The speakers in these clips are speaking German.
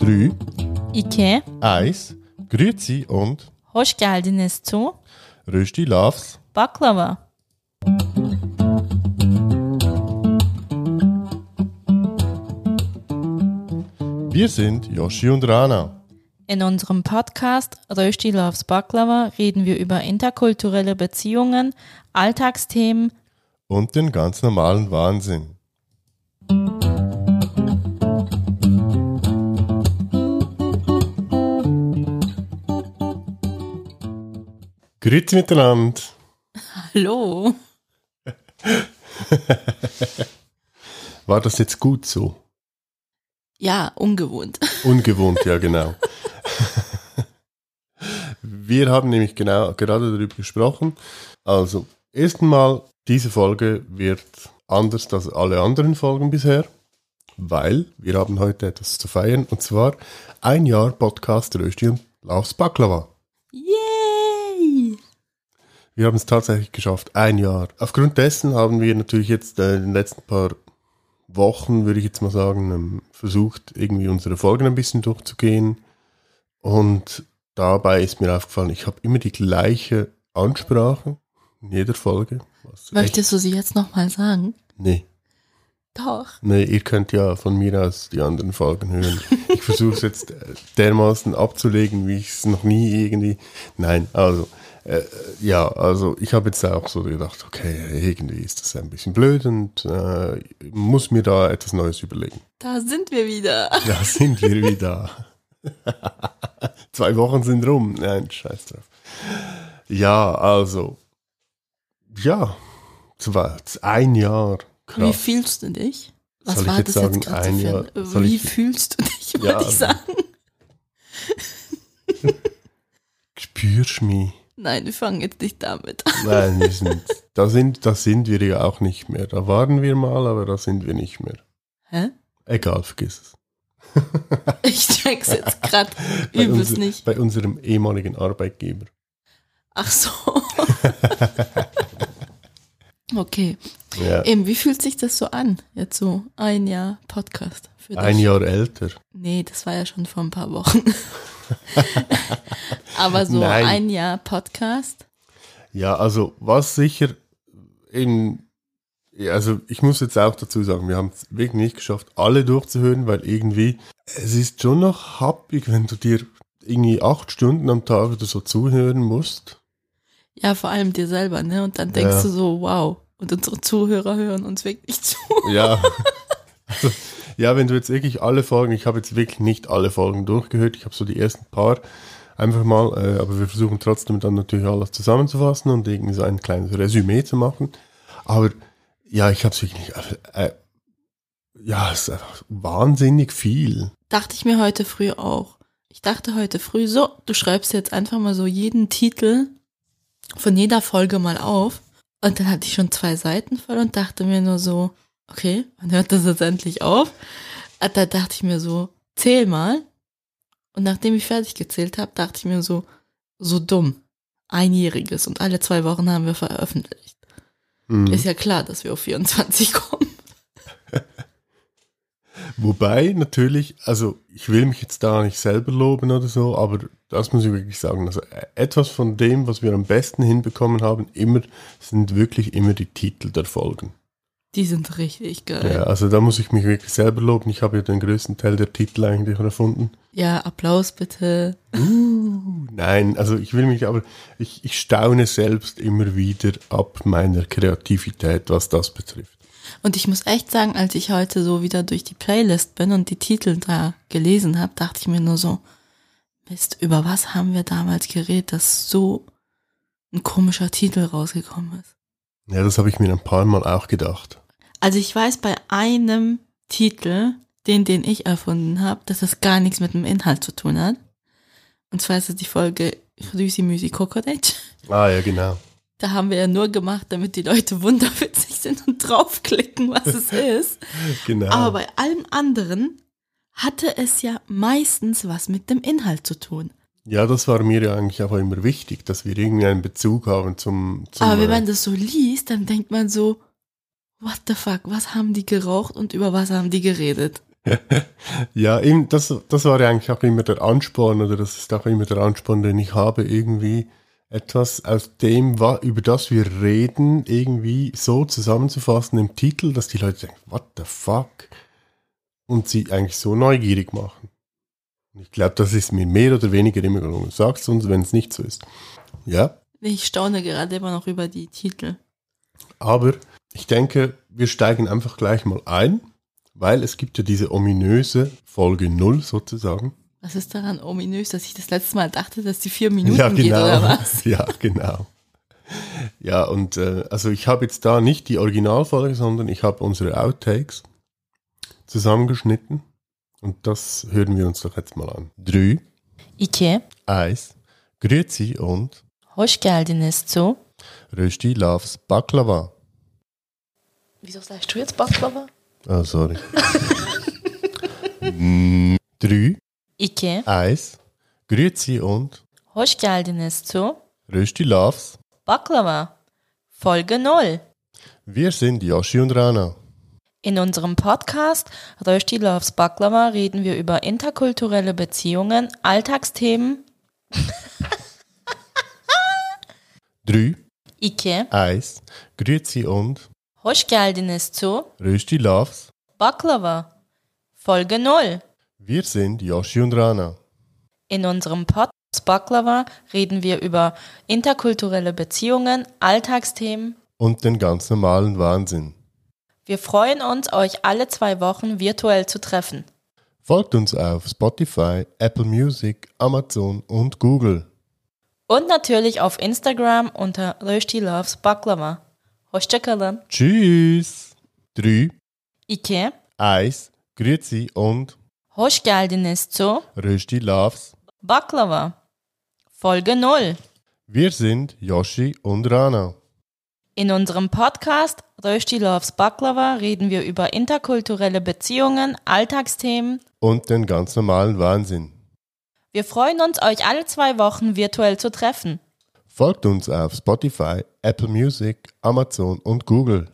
Drei, İki, eins, Grüezi und hoş geldiniz zu Rösti Loves. Baklava. Wir sind Yoshi und Rana. In unserem Podcast Rösti Loves Baklava reden wir über interkulturelle Beziehungen, Alltagsthemen, Und den ganz normalen Wahnsinn. Grüezi miteinander. Hallo. War das jetzt gut so? Ja, ungewohnt. Ungewohnt, ja genau. Wir haben nämlich genau gerade darüber gesprochen. Also, erstens mal, diese Folge wird anders als alle anderen Folgen bisher, weil wir haben heute etwas zu feiern und zwar ein Jahr Podcast Rösti und Laufs Baklava. Yay! Wir haben es tatsächlich geschafft, ein Jahr. Aufgrund dessen haben wir natürlich jetzt äh, in den letzten paar Wochen, würde ich jetzt mal sagen, ähm, versucht, irgendwie unsere Folgen ein bisschen durchzugehen. Und dabei ist mir aufgefallen, ich habe immer die gleiche Ansprache in jeder Folge. Was echt, Möchtest du sie jetzt nochmal sagen? nee, Doch. nee, ihr könnt ja von mir aus die anderen Folgen hören. Ich versuche es jetzt äh, dermaßen abzulegen, wie ich es noch nie irgendwie. Nein, also äh, ja, also ich habe jetzt auch so gedacht, okay, irgendwie ist das ein bisschen blöd und äh, muss mir da etwas Neues überlegen. Da sind wir wieder. Da sind wir wieder. Zwei Wochen sind rum. Nein, scheiß drauf. Ja, also. Ja, zwei, ein Jahr. Wie Krass. fühlst du dich? Was Soll ich war jetzt das sagen, jetzt gerade ein Jahr? Soll Wie ich- fühlst du dich, wollte Ja, ich sagen. Spürst du mich? Nein, wir fangen jetzt nicht damit an. Nein, wir sind, da sind, da sind wir ja auch nicht mehr. Da waren wir mal, aber da sind wir nicht mehr. Hä? Egal, vergiss es. Ich check's jetzt gerade übelst unser- nicht. bei unserem ehemaligen Arbeitgeber. Ach so. okay. Ja. Eben, wie fühlt sich das so an? Jetzt so ein Jahr Podcast für Ein dich? Jahr älter. Nee, das war ja schon vor ein paar Wochen. Aber so Nein. ein Jahr Podcast. Ja, also was sicher in also ich muss jetzt auch dazu sagen, wir haben es wirklich nicht geschafft, alle durchzuhören, weil irgendwie es ist schon noch happig, wenn du dir irgendwie acht Stunden am Tag oder so zuhören musst. Ja, vor allem dir selber, ne? Und dann denkst Ja. du so, wow. Und unsere Zuhörer hören uns wirklich zu. Ja. Also, ja, wenn du jetzt wirklich alle Folgen, ich habe jetzt wirklich nicht alle Folgen durchgehört, ich habe so die ersten paar einfach mal, äh, aber wir versuchen trotzdem dann natürlich alles zusammenzufassen und irgendwie so ein kleines Resümee zu machen. Aber ja, ich habe es wirklich, äh, äh, ja, es ist einfach wahnsinnig viel. Dachte ich mir heute früh auch. Ich dachte heute früh, so, du schreibst jetzt einfach mal so jeden Titel von jeder Folge mal auf. Und dann hatte ich schon zwei Seiten voll und dachte mir nur so, okay, wann hört das jetzt endlich auf? Und Da dachte ich mir so, zähl mal. Und nachdem ich fertig gezählt habe, dachte ich mir so, so dumm. Einjähriges und alle zwei Wochen haben wir veröffentlicht. Mhm. Ist ja klar, dass wir auf 24 kommen. Wobei natürlich, also ich will mich jetzt da nicht selber loben oder so, aber das muss ich wirklich sagen. Also äh, etwas von dem, was wir am besten hinbekommen haben, immer sind wirklich immer die Titel der Folgen. Die sind richtig geil. Ja, also da muss ich mich wirklich selber loben. Ich habe ja den größten Teil der Titel eigentlich erfunden. Ja, Applaus bitte. Uh, nein, also ich will mich aber, ich, ich staune selbst immer wieder ab meiner Kreativität, was das betrifft. Und ich muss echt sagen, als ich heute so wieder durch die Playlist bin und die Titel da gelesen habe, dachte ich mir nur so, Mist, über was haben wir damals geredet, dass so ein komischer Titel rausgekommen ist. Ja, das habe ich mir ein paar Mal auch gedacht. Also ich weiß bei einem Titel, den, den ich erfunden habe, dass es gar nichts mit dem Inhalt zu tun hat. Und zwar ist es die Folge Rüsi Müsi Kokodetsch. Ah ja, genau. Da haben wir ja nur gemacht, damit die Leute wunderwitzig sind und draufklicken, was es ist. Genau. Aber bei allem anderen hatte es ja meistens was mit dem Inhalt zu tun. Ja, das war mir ja eigentlich auch immer wichtig, dass wir irgendwie einen Bezug haben zum, zum Aber wenn man das so liest, dann denkt man so, what the fuck, was haben die geraucht und über was haben die geredet? Ja, eben, das, das war ja eigentlich auch immer der Ansporn, oder das ist auch immer der Ansporn, den ich habe, irgendwie etwas aus dem, über das wir reden, irgendwie so zusammenzufassen im Titel, dass die Leute denken, what the fuck? Und sie eigentlich so neugierig machen. Ich glaube, das ist mir mehr oder weniger immer gelungen. Sag's uns, wenn es nicht so ist. Ja, Ich staune gerade immer noch über die Titel. aber ich denke, wir steigen einfach gleich mal ein, weil es gibt ja diese ominöse Folge 0 sozusagen. Was ist daran ominös, dass ich das letzte Mal dachte, dass die vier Minuten geht genau. oder was? Ja, genau. Ja, und äh, also ich habe jetzt da nicht die Originalfolge, sondern ich habe unsere Outtakes zusammengeschnitten. Und das hören wir uns doch jetzt mal an. Drei, İki, eins, Grüezi und hoş geldiniz zu. Rösti loves Baklava. Wieso sagst du jetzt Baklava? Oh, sorry. Mm, Drei, İki, eins, Grüezi und hoş geldiniz zu. Rösti loves. Baklava. Folge 0. Wir sind Yoshi und Rana. In unserem Podcast Rösti Loves Baklava reden wir über interkulturelle Beziehungen, Alltagsthemen. Drei, İki, eins, Grüezi und hoş geldiniz zu. Rösti loves. Baklava. Folge 0. Wir sind Yoshi und Rana. In unserem Podcast Baklava reden wir über interkulturelle Beziehungen, Alltagsthemen. Und den ganz normalen Wahnsinn. Wir freuen uns, euch alle zwei Wochen virtuell zu treffen. Folgt uns auf Spotify, Apple Music, Amazon und Google. Und natürlich auf Instagram unter Rösti Loves Baklava. Hoşçakalın. Tschüss. Drei, İki, eins, Grüezi und hoş geldiniz zu Rösti loves. Baklava. Folge 0. Wir sind Yoshi und Rana. In unserem Podcast Rösti Loves Baklava reden wir über interkulturelle Beziehungen, Alltagsthemen. Und den ganz normalen Wahnsinn. Wir freuen uns, euch alle zwei Wochen virtuell zu treffen. Folgt uns auf Spotify, Apple Music, Amazon und Google.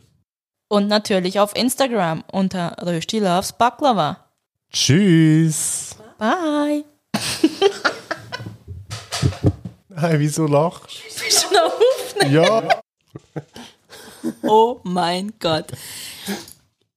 Und natürlich auf Instagram unter Rösti Loves Baklava. Tschüss. Bye. Hey, wieso lachst Bist du noch auf? du? Ja. Oh mein Gott.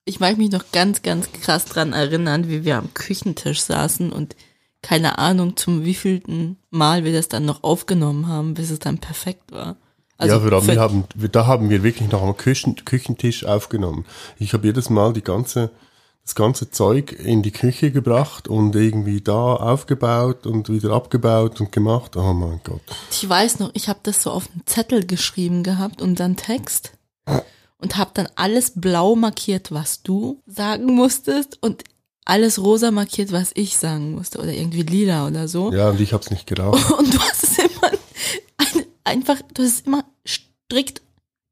Ich mag mich noch ganz, ganz krass dran erinnern, wie wir am Küchentisch saßen und keine Ahnung, zum wievielten Mal wir das dann noch aufgenommen haben, bis es dann perfekt war. Also ja, für- wir haben, wir, da haben wir wirklich noch am Küchen, Küchentisch aufgenommen. Ich habe jedes Mal die ganze, das ganze Zeug in die Küche gebracht und irgendwie da aufgebaut und wieder abgebaut und gemacht. Oh mein Gott. Ich weiß noch, ich habe das so auf einen Zettel geschrieben gehabt und dann Text und habe dann alles blau markiert, was du sagen musstest und alles rosa markiert, was ich sagen musste oder irgendwie lila oder so. Ja, und ich habe es nicht geraucht. Und du hast es immer ein, einfach, du hast es immer strikt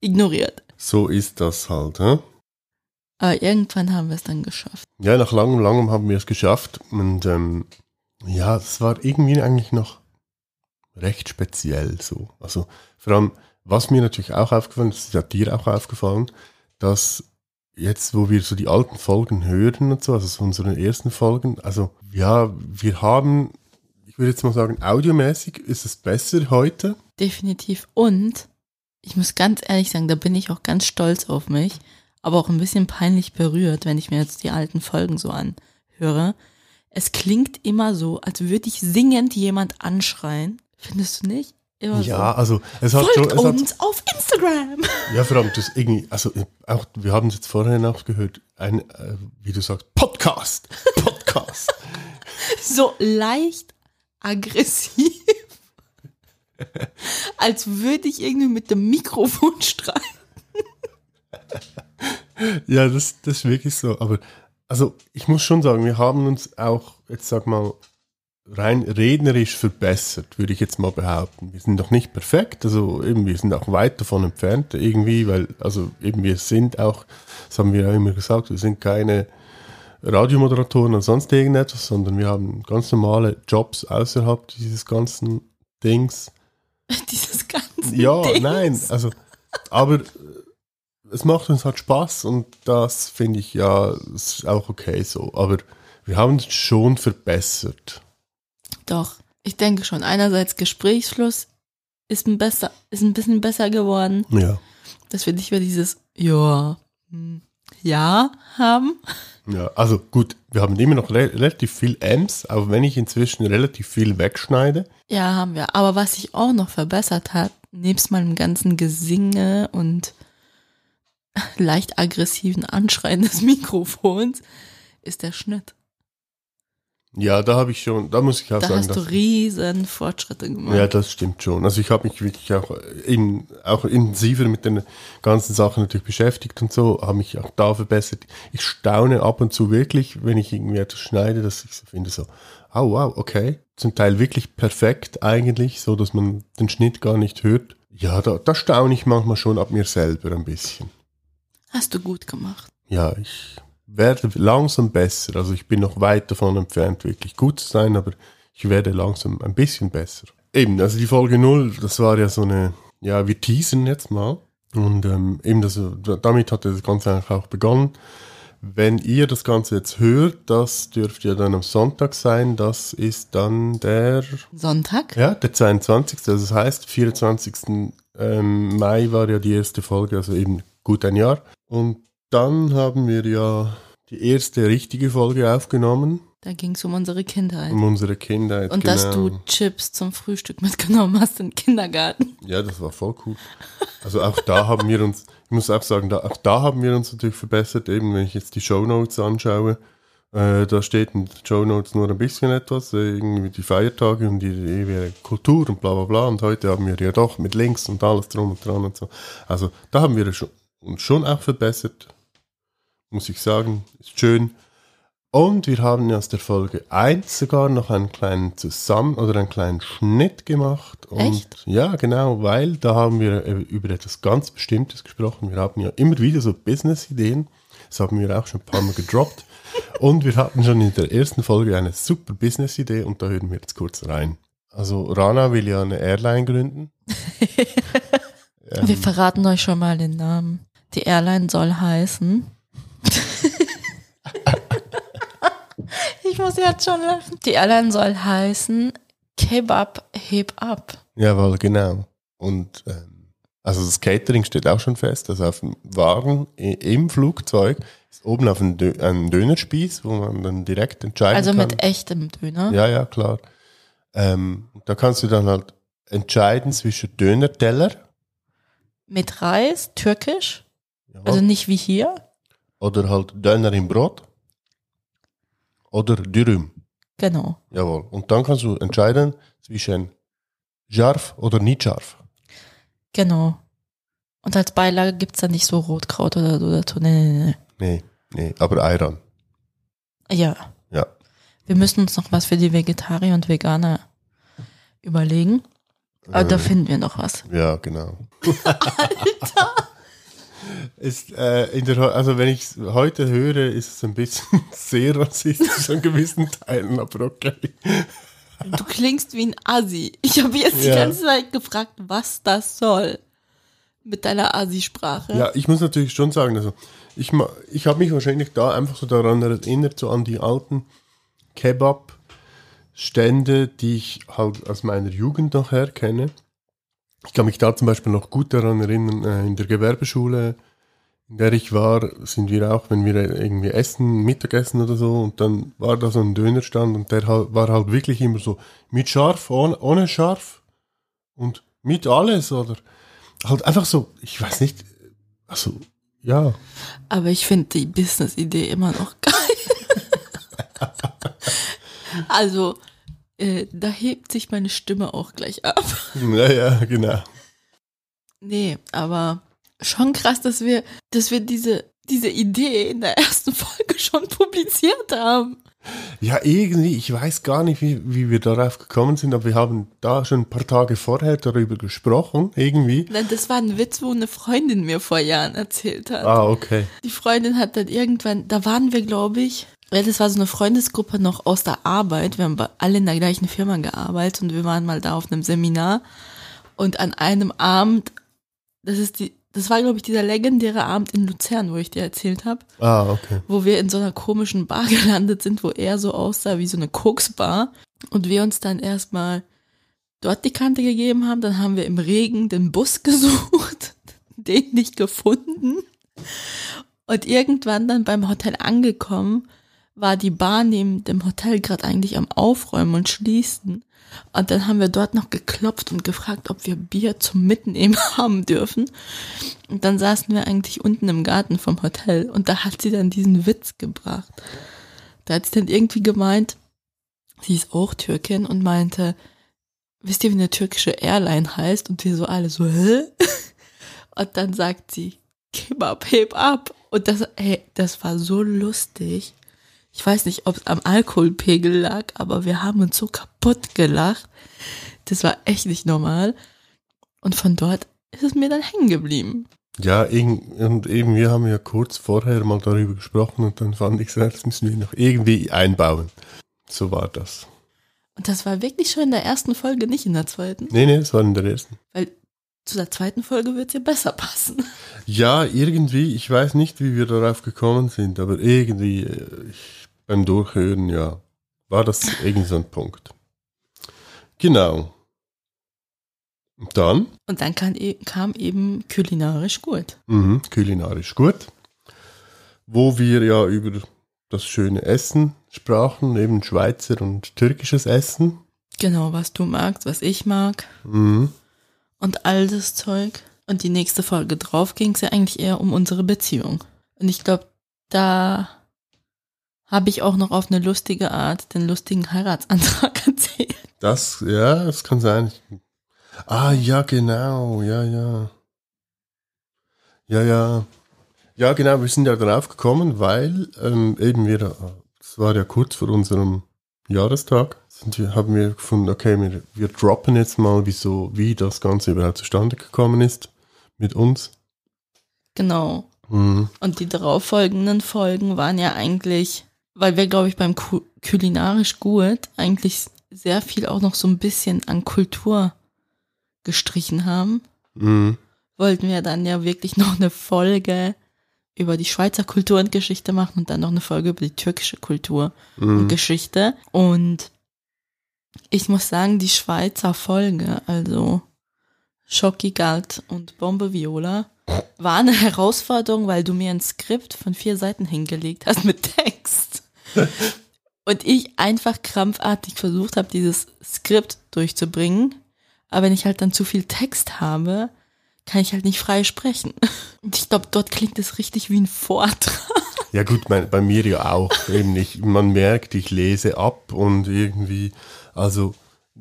ignoriert. So ist das halt. Hä? Aber irgendwann haben wir es dann geschafft. Ja, nach langem, langem haben wir es geschafft. Und ähm, ja, es war irgendwie eigentlich noch recht speziell so. Also vor allem, was mir natürlich auch aufgefallen ist, ist ja dir auch aufgefallen, dass jetzt, wo wir so die alten Folgen hören und so, also so unsere ersten Folgen, also ja, wir haben, ich würde jetzt mal sagen, audiomäßig ist es besser heute. Definitiv. Und ich muss ganz ehrlich sagen, da bin ich auch ganz stolz auf mich, aber auch ein bisschen peinlich berührt, wenn ich mir jetzt die alten Folgen so anhöre. Es klingt immer so, als würde ich singend jemand anschreien. Findest du nicht? Immer Ja, so. also es hat schon, Folgt es hat, uns auf Instagram. Ja, vor allem das irgendwie, also auch, wir haben es jetzt vorhin auch gehört, ein, äh, wie du sagst, Podcast, Podcast. So leicht aggressiv. Als würde ich irgendwie mit dem Mikrofon streiten. Ja, das, das ist wirklich so. Aber also ich muss schon sagen, wir haben uns auch, jetzt sag mal, rein rednerisch verbessert, würde ich jetzt mal behaupten. Wir sind doch nicht perfekt, also eben, wir sind auch weit davon entfernt irgendwie, weil, also eben wir sind auch, das haben wir ja immer gesagt, wir sind keine Radiomoderatoren oder sonst irgendetwas, sondern wir haben ganz normale Jobs außerhalb dieses ganzen Dings. Dieses ganze Ja, Dings. nein, also, aber es macht uns halt Spaß und das finde ich ja ist auch okay so. Aber wir haben es schon verbessert. Doch, ich denke schon. Einerseits Gesprächsfluss ist ein, besser, ist ein bisschen besser geworden, Ja. dass wir nicht mehr dieses Ja, hm, Ja haben. Ja, also gut, wir haben immer noch re relativ viel M's, auch wenn ich inzwischen relativ viel wegschneide. Ja, haben wir. Aber was sich auch noch verbessert hat, nebst meinem ganzen Gesinge und leicht aggressiven Anschreien des Mikrofons, ist der Schnitt. Ja, da habe ich schon, da muss ich auch Da sagen, hast du riesen Fortschritte gemacht. ja, das stimmt schon. Also ich habe mich wirklich auch, in, auch intensiver mit den ganzen Sachen natürlich beschäftigt und so, habe mich auch da verbessert. Ich staune ab und zu wirklich, wenn ich irgendwie etwas schneide, dass ich so finde, so, oh wow, okay. Zum Teil wirklich perfekt eigentlich, so dass man den Schnitt gar nicht hört. Ja, da, da staune ich manchmal schon ab mir selber ein bisschen. Hast du gut gemacht. ja, ich werde langsam besser. Also ich bin noch weit davon entfernt, wirklich gut zu sein, aber ich werde langsam ein bisschen besser. Eben, also die Folge 0, das war ja so eine, ja, wir teasen jetzt mal. Und ähm, eben das, damit hat das Ganze eigentlich auch begonnen. Wenn ihr das Ganze jetzt hört, das dürfte ja dann am Sonntag sein. Das ist dann der, Sonntag? ja, der 22. Also das heißt, 24. Ähm, Mai war ja die erste Folge, also eben gut ein Jahr. Und dann haben wir ja die erste richtige Folge aufgenommen, Da ging es um unsere Kindheit. um unsere Kindheit. Und genau. dass du Chips zum Frühstück mitgenommen hast in den Kindergarten. Ja, das war voll cool. Also auch da haben wir uns, ich muss auch sagen, da, auch da haben wir uns natürlich verbessert, eben wenn ich jetzt die Shownotes anschaue. Äh, da steht in den Shownotes nur ein bisschen etwas, äh, irgendwie die Feiertage und die, die ewige Kultur und bla bla bla. Und heute haben wir ja doch mit Links und alles drum und dran und so. Also da haben wir schon, uns schon auch verbessert, muss ich sagen. Ist schön. Und wir haben aus der Folge 1 sogar noch einen kleinen Zusammen- oder einen kleinen Schnitt gemacht. Und Echt? Ja, genau, weil da haben wir äh, über etwas ganz Bestimmtes gesprochen. Wir haben ja immer wieder so Business-Ideen. Das haben wir auch schon ein paar Mal gedroppt. Und wir hatten schon in der ersten Folge eine super Business-Idee und da hören wir jetzt kurz rein. Also Rana will ja eine Airline gründen. Wir verraten euch schon mal den Namen. Die Airline soll heißen. ich muss jetzt schon lachen. Die Airline soll heißen Kebab heb ab. Jawohl, genau. Und ähm, also das Catering steht auch schon fest. Also auf dem Wagen im Flugzeug ist oben auf ein, Dö ein Dönerspieß, wo man dann direkt entscheiden Also kann. mit echtem Döner. Ja, ja, klar. Ähm, da kannst du dann halt entscheiden zwischen Dönerteller Mit Reis, türkisch. Jawohl, Also nicht wie hier. oder halt Döner im Brot oder Dürüm. Genau. Jawohl. Und dann kannst du entscheiden zwischen scharf oder nicht scharf. Genau. Und als Beilage gibt's da nicht so Rotkraut oder so dazu. Nee, nee, nee. Nee, nee, aber Ayran. Ja. Ja. Wir müssen uns noch was für die Vegetarier und Veganer überlegen. Aber da Äh, finden wir noch was. Ja, genau. Ist, äh, in der, also wenn ich es heute höre, ist es ein bisschen sehr rassistisch an gewissen Teilen, aber okay. Du klingst wie ein Assi. Ich habe jetzt die Ja. ganze Zeit gefragt, was das soll. Mit deiner Assi-Sprache. Ja, ich muss natürlich schon sagen, also ich, ich habe mich wahrscheinlich da einfach so daran erinnert, so an die alten Kebab-Stände, die ich halt aus meiner Jugend noch her kenne. Ich kann mich da zum Beispiel noch gut daran erinnern, äh, in der Gewerbeschule, in der ich war, sind wir auch, wenn wir irgendwie essen, Mittagessen oder so, und dann war da so ein Dönerstand und der war halt wirklich immer so mit scharf, ohne, ohne scharf und mit alles oder halt einfach so, ich weiß nicht, also ja, Aber ich finde die Business-Idee immer noch geil. also, äh, da hebt sich meine Stimme auch gleich ab. ja, ja, genau. Nee, aber schon krass, dass wir, dass wir diese, diese Idee in der ersten Folge schon publiziert haben. Ja, irgendwie, ich weiß gar nicht, wie, wie wir darauf gekommen sind, aber wir haben da schon ein paar Tage vorher darüber gesprochen, irgendwie. Nein, das war ein Witz, wo eine Freundin mir vor Jahren erzählt hat. Ah, okay. Die Freundin hat dann irgendwann, da waren wir, glaube ich, ja, das war so eine Freundesgruppe noch aus der Arbeit. Wir haben alle in der gleichen Firma gearbeitet und wir waren mal da auf einem Seminar. Und an einem Abend, das ist die, das war, glaube ich, dieser legendäre Abend in Luzern, wo ich dir erzählt habe, Ah, okay. wo wir in so einer komischen Bar gelandet sind, wo er so aussah wie so eine Koksbar und wir uns dann erstmal dort die Kante gegeben haben. Dann haben wir im Regen den Bus gesucht, den nicht gefunden. Und irgendwann dann beim Hotel angekommen, war die Bar neben dem Hotel gerade eigentlich am Aufräumen und Schließen. Und dann haben wir dort noch geklopft und gefragt, ob wir Bier zum Mitnehmen haben dürfen. Und dann saßen wir eigentlich unten im Garten vom Hotel und da hat sie dann diesen Witz gebracht. Da hat sie dann irgendwie gemeint, sie ist auch Türkin und meinte, wisst ihr, wie eine türkische Airline heißt? Und wir so alle so, hä? Und dann sagt sie, Kebab, heb ab. Und das, hey, das war so lustig. Ich weiß nicht, ob es am Alkoholpegel lag, aber wir haben uns so kaputt gelacht. Das war echt nicht normal. Und von dort ist es mir dann hängen geblieben. Ja, und eben wir haben ja kurz vorher mal darüber gesprochen und dann fand ich, das müssen wir noch irgendwie einbauen. So war das. Und das war wirklich schon in der ersten Folge, nicht in der zweiten. Nee, nee, das war in der ersten. Weil zu der zweiten Folge wird es ja besser passen. Ja, irgendwie, ich weiß nicht, wie wir darauf gekommen sind, aber irgendwie äh, ich, beim Durchhören, ja, war das irgendwie so ein Punkt. Genau. Und dann, Und dann kam, e- kam eben kulinarisch gut. mhm, kulinarisch gut, wo wir ja über das schöne Essen sprachen, eben Schweizer und türkisches Essen. Genau, was du magst, was ich mag Mhm. Und all das Zeug. Und die nächste Folge drauf ging es ja eigentlich eher um unsere Beziehung. Und ich glaube, da habe ich auch noch auf eine lustige Art den lustigen Heiratsantrag erzählt. Das, ja, das kann sein. Ah, ja, genau, ja, ja. Ja, ja. Ja, genau, wir sind ja darauf gekommen, weil ähm, eben wir, das war ja kurz vor unserem Jahrestag, sind wir, haben wir gefunden, okay, wir, wir droppen jetzt mal, wieso, wie das Ganze überhaupt zustande gekommen ist mit uns. Genau. Mhm. Und die darauffolgenden Folgen waren ja eigentlich, weil wir, glaube ich, beim Ku kulinarisch gut eigentlich sehr viel auch noch so ein bisschen an Kultur gestrichen haben, Mhm. wollten wir dann ja wirklich noch eine Folge über die Schweizer Kultur und Geschichte machen und dann noch eine Folge über die türkische Kultur und Mhm. Geschichte. Und ich muss sagen, die Schweizer Folge, also Schocki Galt und Bombe Viola, war eine Herausforderung, weil du mir ein Skript von vier Seiten hingelegt hast mit Text. Und ich einfach krampfartig versucht habe, dieses Skript durchzubringen. Aber wenn ich halt dann zu viel Text habe, kann ich halt nicht frei sprechen. Und ich glaube, dort klingt es richtig wie ein Vortrag. Ja gut, mein, bei mir ja auch. Eben ich, man merkt, ich lese ab und irgendwie, also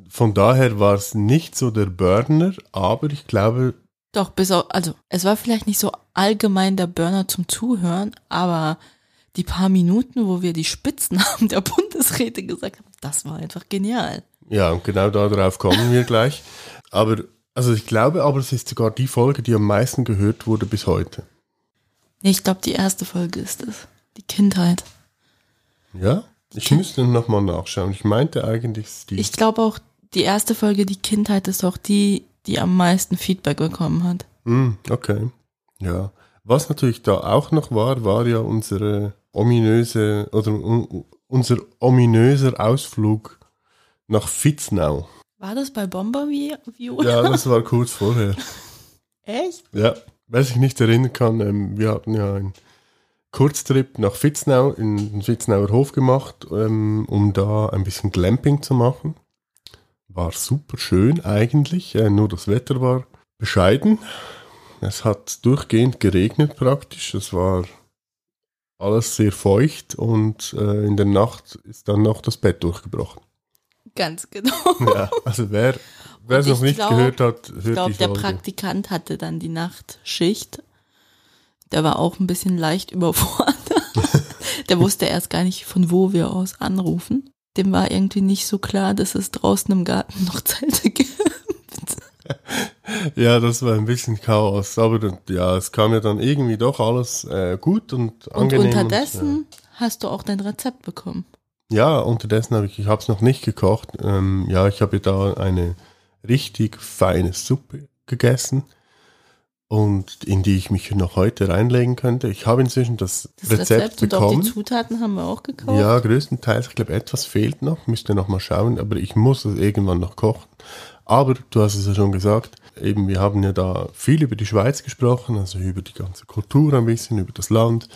von daher war es nicht so der Burner, aber ich glaube, Doch, bis auf, also es war vielleicht nicht so allgemein der Burner zum Zuhören, aber die paar Minuten, wo wir die Spitznamen der Bundesräte gesagt haben, das war einfach genial. ja, und genau darauf kommen wir gleich. Aber, also ich glaube aber, es ist sogar die Folge, die am meisten gehört wurde bis heute. Ich glaube, die erste Folge ist es. Die Kindheit. Ja? Ich müsste nochmal nachschauen. Ich meinte eigentlich es ist die. Ich glaube auch, die erste Folge, die Kindheit, ist auch die, die am meisten Feedback bekommen hat. Hm, okay. Ja. Was natürlich da auch noch war, war ja unsere ominöse oder un, unser ominöser Ausflug nach Fitznau. War das bei Bomber wie Viola? Ja, das war kurz vorher. Echt? Ja, wer sich nicht erinnern kann, ähm, wir hatten ja einen Kurztrip nach Fitznau, in den Fitznauer Hof gemacht, ähm, um da ein bisschen Glamping zu machen. War super schön eigentlich, äh, nur das Wetter war bescheiden. Es hat durchgehend geregnet praktisch, es war alles sehr feucht und äh, in der Nacht ist dann noch das Bett durchgebrochen. Ganz genau. Ja, also wer wer es Und noch ich nicht glaub- gehört hat, hört Ich glaube, der. Praktikant hatte dann die Nachtschicht. Der war auch ein bisschen leicht überfordert. der wusste erst gar nicht, von wo wir aus anrufen. Dem war irgendwie nicht so klar, dass es draußen im Garten noch Zelte gibt. Ja, das war ein bisschen Chaos, aber dann- ja, es kam ja dann irgendwie doch alles äh, gut und Und angenehm. unterdessen hast du auch dein Rezept bekommen. Ja, unterdessen habe ich, ich habe es noch nicht gekocht. Ähm, ja, ich habe da eine richtig feine Suppe gegessen und in die ich mich noch heute reinlegen könnte. Ich habe inzwischen das, Das Rezept, Rezept, und auch bekommen. die Zutaten haben wir auch gekauft. Ja, größtenteils. Ich glaube, etwas fehlt noch. Müsste noch mal schauen. Aber ich muss es irgendwann noch kochen. Aber du hast es ja schon gesagt. Eben, wir haben ja da viel über die Schweiz gesprochen, also über die ganze Kultur ein bisschen, über das Land.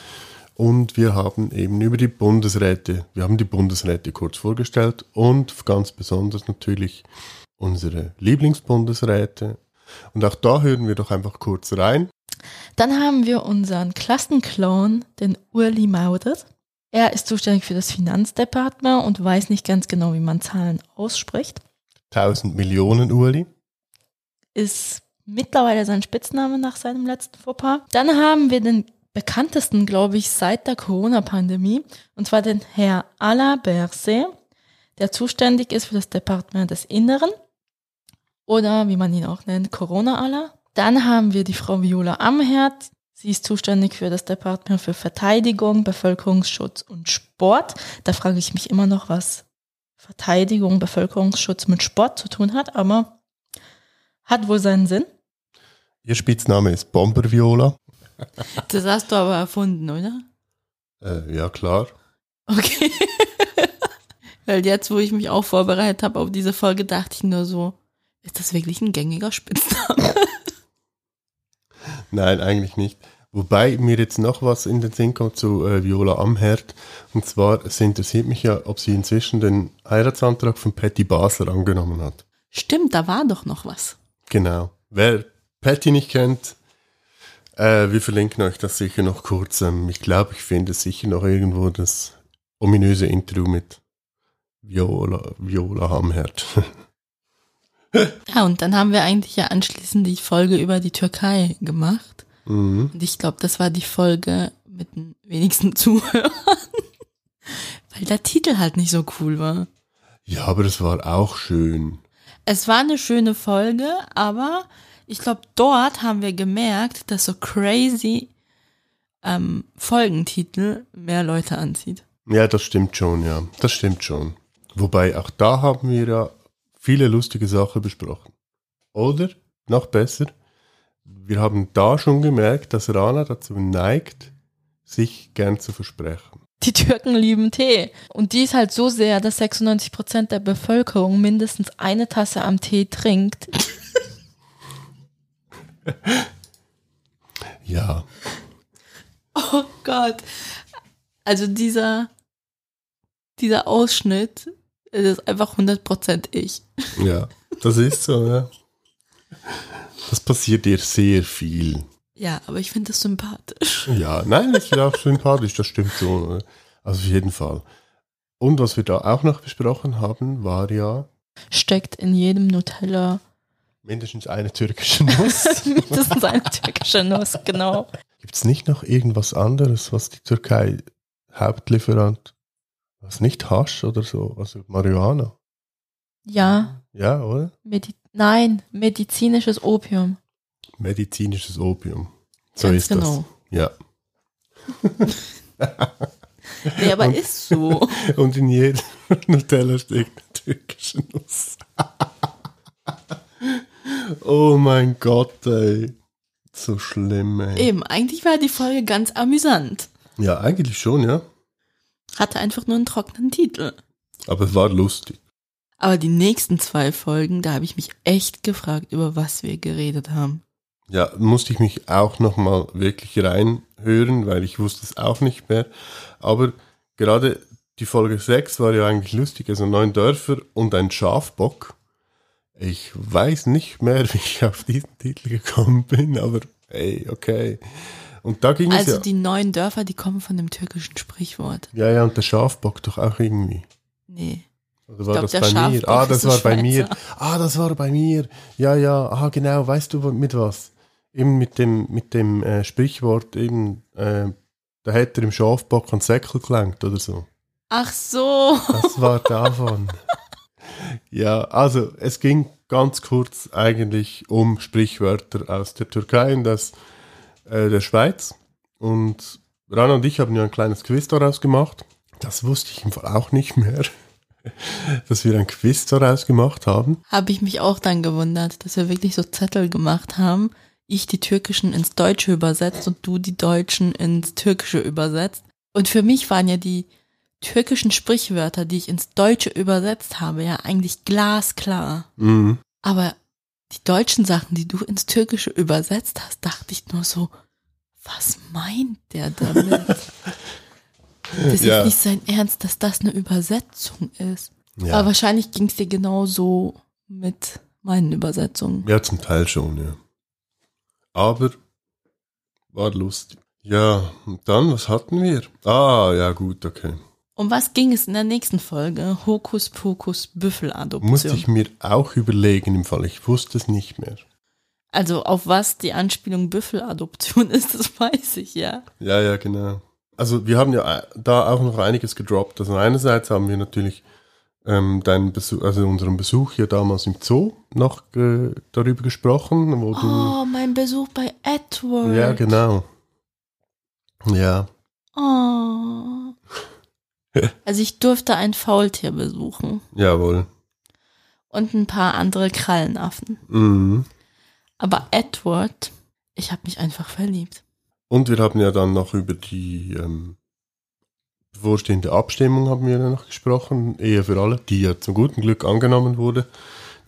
Und wir haben eben über die Bundesräte, wir haben die Bundesräte kurz vorgestellt und ganz besonders natürlich unsere Lieblingsbundesräte. Und auch da hören wir doch einfach kurz rein. Dann haben wir unseren Klassenclown, den Urli Maudert. Er ist zuständig für das Finanzdepartement und weiß nicht ganz genau, wie man Zahlen ausspricht. 1000 Millionen Uli. Ist mittlerweile sein Spitzname nach seinem letzten Fauxpas. Dann haben wir den bekanntesten, glaube ich, seit der Corona-Pandemie, und zwar den Herr Alain Berset, der zuständig ist für das Departement des Inneren oder wie man ihn auch nennt, Corona-Alain. Dann haben wir die Frau Viola Amherd. Sie ist zuständig für das Departement für Verteidigung, Bevölkerungsschutz und Sport. Da frage ich mich immer noch, was Verteidigung, Bevölkerungsschutz mit Sport zu tun hat, aber hat wohl seinen Sinn. Ihr Spitzname ist Bomber Viola. Das hast du aber erfunden, oder? Äh, ja, klar. Okay. Weil jetzt, wo ich mich auch vorbereitet habe auf diese Folge, dachte ich nur so, ist das wirklich ein gängiger Spitzname? Nein, eigentlich nicht. Wobei mir jetzt noch was in den Sinn kommt zu äh, Viola Amherd. Und zwar, es interessiert mich ja, ob sie inzwischen den Heiratsantrag von Patty Basler angenommen hat. Stimmt, da war doch noch was. Genau. Wer Patty nicht kennt, äh, wir verlinken euch das sicher noch kurz. Ähm, ich glaube, ich finde sicher noch irgendwo das ominöse Interview mit Viola, Viola Amherd. Ja, und dann haben wir eigentlich ja anschließend die Folge über die Türkei gemacht. mhm. Und ich glaube, das war die Folge mit den wenigsten Zuhörern. Weil der Titel halt nicht so cool war. Ja, aber das war auch schön. Es war eine schöne Folge, aber ich glaube, dort haben wir gemerkt, dass so crazy ähm, Folgentitel mehr Leute anzieht. Ja, das stimmt schon, ja. Das stimmt schon. Wobei auch da haben wir ja viele lustige Sachen besprochen. Oder, noch besser, wir haben da schon gemerkt, dass Rana dazu neigt, sich gern zu versprechen. Die Türken lieben Tee. Und die ist halt so sehr, dass 96% der Bevölkerung mindestens eine Tasse am Tee trinkt. Ja, Oh Gott. Also dieser, dieser Ausschnitt, ist einfach 100% ich. ja, das ist so, ja. Das passiert dir sehr viel. Ja, aber ich finde das sympathisch. Ja, nein, das ist ja auch sympathisch, das stimmt schon. oder? Also auf jeden Fall. Und was wir da auch noch besprochen haben, war ja Steckt in jedem Nutella mindestens eine türkische Nuss. mindestens eine türkische Nuss, genau. Gibt es nicht noch irgendwas anderes, was die Türkei Hauptlieferant, was nicht Hasch oder so, also Marihuana? Ja, Ja, oder? Medi nein, medizinisches Opium. Medizinisches Opium. So Ganz ist genau. das. Ja. Nee, aber ist so. Und in jedem Nutella steckt eine türkische Nuss. Oh mein Gott, ey. So schlimm, ey. Eben, eigentlich war die Folge ganz amüsant. Ja, eigentlich schon, ja. Hatte einfach nur einen trockenen Titel. Aber es war lustig. Aber die nächsten zwei Folgen, da habe ich mich echt gefragt, über was wir geredet haben. Ja, musste ich mich auch nochmal wirklich reinhören, weil ich wusste es auch nicht mehr. Aber gerade die Folge 6 war ja eigentlich lustig, also neun Dörfer und ein Schafbock. Ich weiß nicht mehr, wie ich auf diesen Titel gekommen bin, aber ey, okay. Und da ging es Also ja. die neuen Dörfer, die kommen von dem türkischen Sprichwort. Ja, ja, und der Schafbock doch auch irgendwie. Nee. Oder war glaub, das bei mir? Schafbock Ah, ist das war bei mir. Ah, das war bei mir. Ja, ja, ah, genau. Weißt du mit was? Eben mit dem, mit dem äh, Sprichwort, eben, äh, da hätte er im Schafbock einen Säckel gelangt oder so. Ach so. Das war davon. ja, also es ging ganz kurz eigentlich um Sprichwörter aus der Türkei und aus äh, der Schweiz. Und Rana und ich haben ja ein kleines Quiz daraus gemacht. Das wusste ich im Fall auch nicht mehr, dass wir ein Quiz daraus gemacht haben. Habe ich mich auch dann gewundert, dass wir wirklich so Zettel gemacht haben. ich die türkischen ins Deutsche übersetzt und du die deutschen ins Türkische übersetzt. Und für mich waren ja die türkischen Sprichwörter, die ich ins Deutsche übersetzt habe, ja eigentlich glasklar. Mhm. Aber die deutschen Sachen, die du ins Türkische übersetzt hast, dachte ich nur so, was meint der damit? Das Ja. ist nicht sein Ernst, dass das eine Übersetzung ist. Ja. Aber wahrscheinlich ging es dir genauso mit meinen Übersetzungen. Ja, zum Teil schon, ja. Aber war lustig. Ja, und dann, was hatten wir? Ah, ja, gut, okay. Um was ging es in der nächsten Folge? Hokus Pokus Büffeladoption. Musste ich mir auch überlegen im Fall. Ich wusste es nicht mehr. Also auf was die Anspielung Büffeladoption ist, das weiß ich ja. Ja, ja, genau. Also wir haben ja äh, da auch noch einiges gedroppt. Also einerseits haben wir natürlich ähm, deinen Besuch, also unseren Besuch hier damals im Zoo noch äh, darüber gesprochen, wo du. Oh, mein Besuch bei Edward. Ja, genau. Ja, Oh. Also ich durfte ein Faultier besuchen jawohl. und ein paar andere Krallenaffen. Mhm. Aber Edward, ich habe mich einfach verliebt. Und wir haben ja dann noch über die ähm, bevorstehende Abstimmung haben wir ja noch gesprochen, Ehe für alle, die ja zum guten Glück angenommen wurde.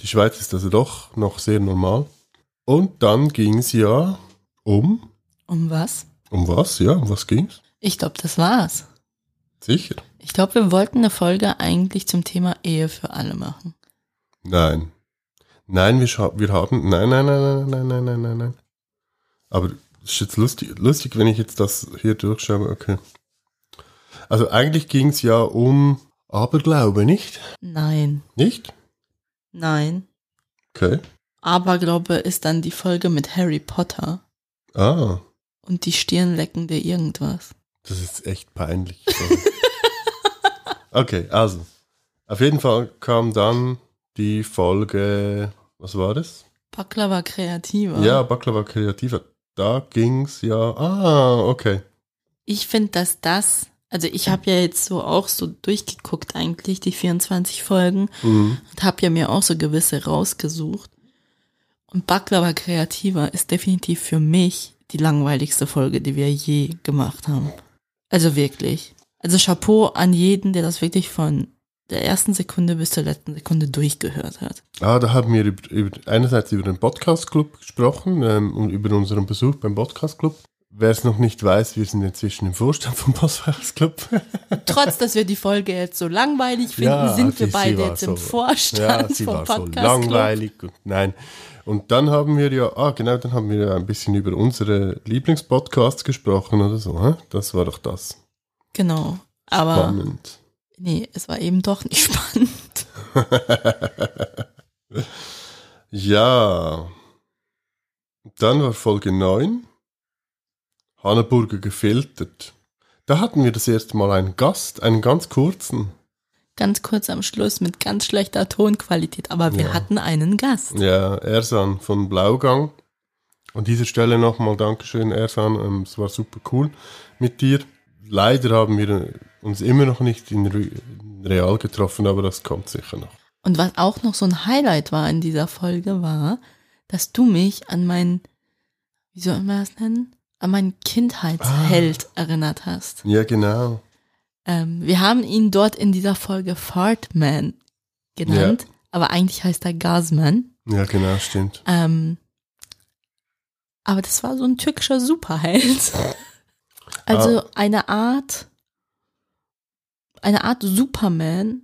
Die Schweiz ist also doch noch sehr normal. Und dann ging es ja um, Um was? um was? Ja, um was ging's? Ich glaube, das war's. Sicher. Ich glaube, wir wollten eine Folge eigentlich zum Thema Ehe für alle machen. Nein. Nein, wir, wir haben. Nein, nein, nein, nein, nein, nein, nein, nein. nein. Aber es ist jetzt lustig, lustig, wenn ich jetzt das hier durchschaue. Okay. Also eigentlich ging es ja um Aberglaube, nicht? Nein. Nicht? Nein. Okay. Aberglaube ist dann die Folge mit Harry Potter. Ah. Und die stirnleckende irgendwas das ist echt peinlich. okay, also. Auf jeden Fall kam dann die Folge, was war das? Baklava kreativer. Ja, Baklava Kreativer. Da ging's ja, ah, okay. Ich finde, dass das, also ich habe ja jetzt so auch so durchgeguckt eigentlich, die 24 Folgen Mhm. und habe ja mir auch so gewisse rausgesucht. Und Baklava kreativer ist definitiv für mich die langweiligste Folge, die wir je gemacht haben. Also wirklich. Also Chapeau an jeden, der das wirklich von der ersten Sekunde bis zur letzten Sekunde durchgehört hat. Ah, da haben wir über, über, einerseits über den Podcast Club gesprochen ähm, und über unseren Besuch beim Podcast Club. Wer es noch nicht weiß, wir sind inzwischen im Vorstand vom Podcast Club. Trotz, dass wir die Folge jetzt so langweilig finden, Ja, sind wir beide jetzt im so- Vorstand ja, sie vom war so Podcast Club. langweilig. Und, nein. Und dann haben wir ja, ah genau, dann haben wir ja ein bisschen über unsere Lieblingspodcasts gesprochen oder so. Hä? Das war doch das. Genau. Aber Spannend. nee, es war eben doch nicht spannend. Ja. Dann war Folge 9. Hanneburger gefiltert. Da hatten wir das erste Mal einen Gast, einen ganz kurzen. Ganz kurz am Schluss mit ganz schlechter Tonqualität, aber wir Ja. hatten einen Gast. Ja, Ersan von Blaugang. An dieser Stelle nochmal Dankeschön, Ersan. Ähm, es war super cool mit dir. Leider haben wir uns immer noch nicht in Real getroffen, aber das kommt sicher noch. Und was auch noch so ein Highlight war in dieser Folge war, dass du mich an meinen, wie soll man das nennen? An meinen Kindheitsheld Ah. erinnert hast. Ja, genau. Ähm, wir haben ihn dort in dieser Folge Fartman genannt, aber eigentlich heißt er Gasman. Ja, genau, stimmt. Ähm, aber das war so ein türkischer Superheld. Also eine Art, eine Art Superman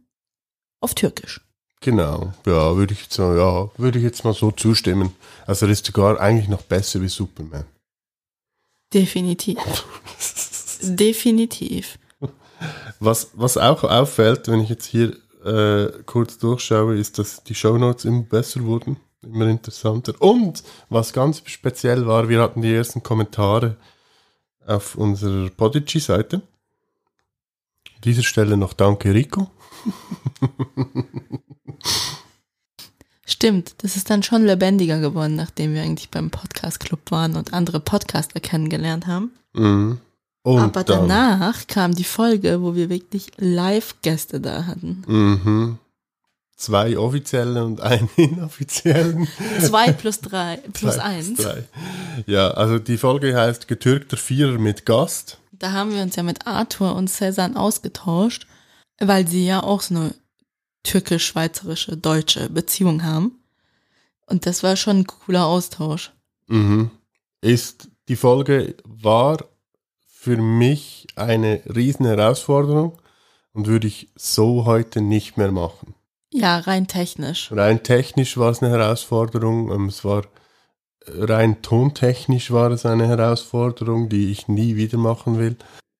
auf Türkisch. Genau, ja, würde ich jetzt sagen, ja, würde ich jetzt mal so zustimmen. Also er ist sogar eigentlich noch besser wie Superman. Definitiv. Definitiv. Was, was auch auffällt, wenn ich jetzt hier äh, kurz durchschaue, ist, dass die Shownotes immer besser wurden, immer interessanter. Und was ganz speziell war, wir hatten die ersten Kommentare auf unserer Podigy-Seite. An dieser Stelle noch danke Rico. Stimmt, das ist dann schon lebendiger geworden, nachdem wir eigentlich beim Podcast Club waren und andere Podcaster kennengelernt haben. Mhm. Und Aber dann, danach kam die Folge, wo wir wirklich Live-Gäste da hatten. Mhm. zwei offiziellen und einen inoffiziellen. Zwei plus drei, plus Zwei eins. drei. Ja, also die Folge heißt Getürkter Vierer mit Gast. Da haben wir uns ja mit Arthur und Cezanne ausgetauscht, weil sie ja auch so eine türkisch-schweizerische, deutsche Beziehung haben. Und das war schon ein cooler Austausch. Mhm. Ist die Folge war für mich eine riesen Herausforderung und würde ich so heute nicht mehr machen. Ja, rein technisch. Rein technisch war es eine Herausforderung, ähm, es war rein tontechnisch war es eine Herausforderung, die ich nie wieder machen will.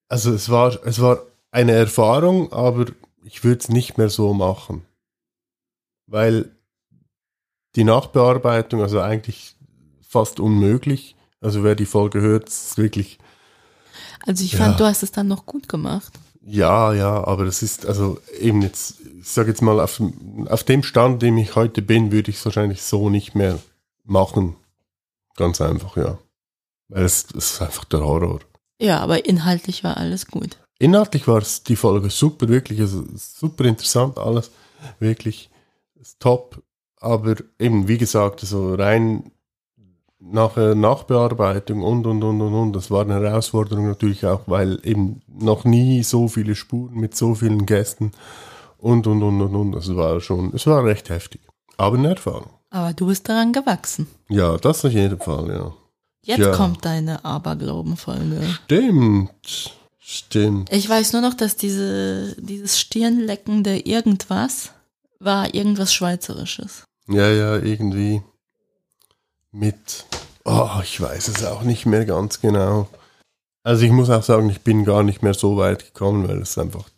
Also es war es war eine Erfahrung, aber ich würde es nicht mehr so machen. Weil die Nachbearbeitung, also eigentlich fast unmöglich. Also wer die Folge hört, ist wirklich Also ich Ja. fand, du hast es dann noch gut gemacht. Ja, ja, aber es ist, also eben jetzt, ich sage jetzt mal, auf, auf dem Stand, dem ich heute bin, würde ich es wahrscheinlich so nicht mehr machen. Ganz einfach, ja. Weil es, es ist einfach der Horror. Ja, aber inhaltlich war alles gut. Inhaltlich war es die Folge super, wirklich, also super interessant, alles, wirklich ist top. Aber eben, wie gesagt, also rein nach äh, Nachbearbeitung und, und, und, und, und, das war eine Herausforderung natürlich auch, weil eben noch nie so viele Spuren mit so vielen Gästen und, und, und, und, und, das war schon, es war recht heftig. Aber eine Erfahrung. Aber du bist daran gewachsen. Ja, das auf jeden Fall, ja. Jetzt Ja. kommt deine Aberglauben-Folge. Stimmt, stimmt. Ich weiß nur noch, dass diese, dieses stirnleckende irgendwas war irgendwas Schweizerisches. Ja, ja, irgendwie mit, oh, ich weiß es auch nicht mehr ganz genau. Also ich muss auch sagen, ich bin gar nicht mehr so weit gekommen, weil es einfach,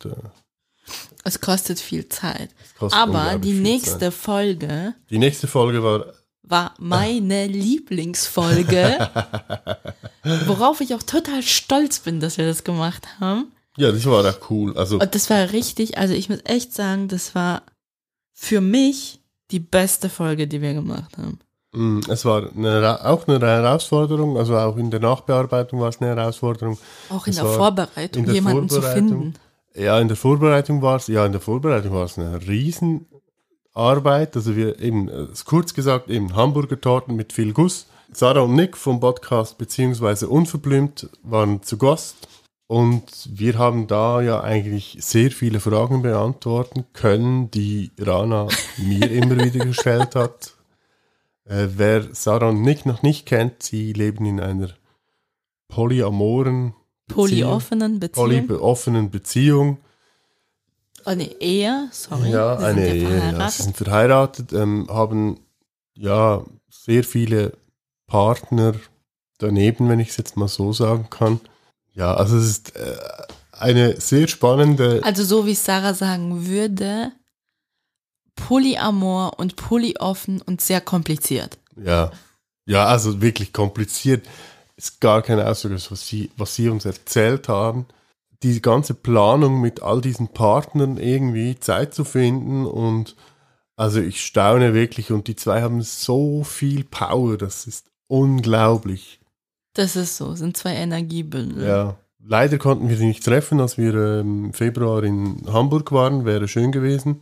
Es kostet viel Zeit. kostet Aber die nächste Zeit. Folge Die nächste Folge war, war meine Lieblingsfolge, worauf ich auch total stolz bin, dass wir das gemacht haben. ja, das war auch cool. Also, Und das war richtig, also ich muss echt sagen, das war für mich die beste Folge, die wir gemacht haben. Mh, es war eine, auch eine Herausforderung, also auch in der Nachbearbeitung war es eine Herausforderung. Auch in Es der Vorbereitung, in der jemanden zu Vorbereitung. finden. Ja, in der Vorbereitung war es, ja, in der Vorbereitung war es eine Riesenarbeit. Also wir eben, äh, kurz gesagt, eben Hamburger Torten mit viel Guss. Sarah und Nick vom Podcast beziehungsweise Unverblümt waren zu Gast. Und wir haben da ja eigentlich sehr viele Fragen beantworten können, die Rana mir immer wieder gestellt hat. Äh, wer Sarah und Nick noch nicht kennt, sie leben in einer polyamoren Beziehung Polyoffenen Beziehungen. polyoffenen Beziehung. Eine Ehe, sorry. Ja, Sie eine ja Ehe. Ja. verheiratet. Sie sind verheiratet, ähm, haben ja sehr viele Partner daneben, wenn ich es jetzt mal so sagen kann. Ja, also es ist äh, eine sehr spannende. Also so wie Sarah sagen würde, Polyamor und polyoffen und sehr kompliziert. Ja, ja, also wirklich kompliziert. Ist gar kein Ausdruck, was sie, was sie uns erzählt haben. Die ganze Planung mit all diesen Partnern irgendwie Zeit zu finden und also ich staune wirklich und die zwei haben so viel Power, das ist unglaublich. Das ist so, sind zwei Energiebündel. Ja. Leider konnten wir sie nicht treffen, als wir ähm, im Februar in Hamburg waren, wäre schön gewesen.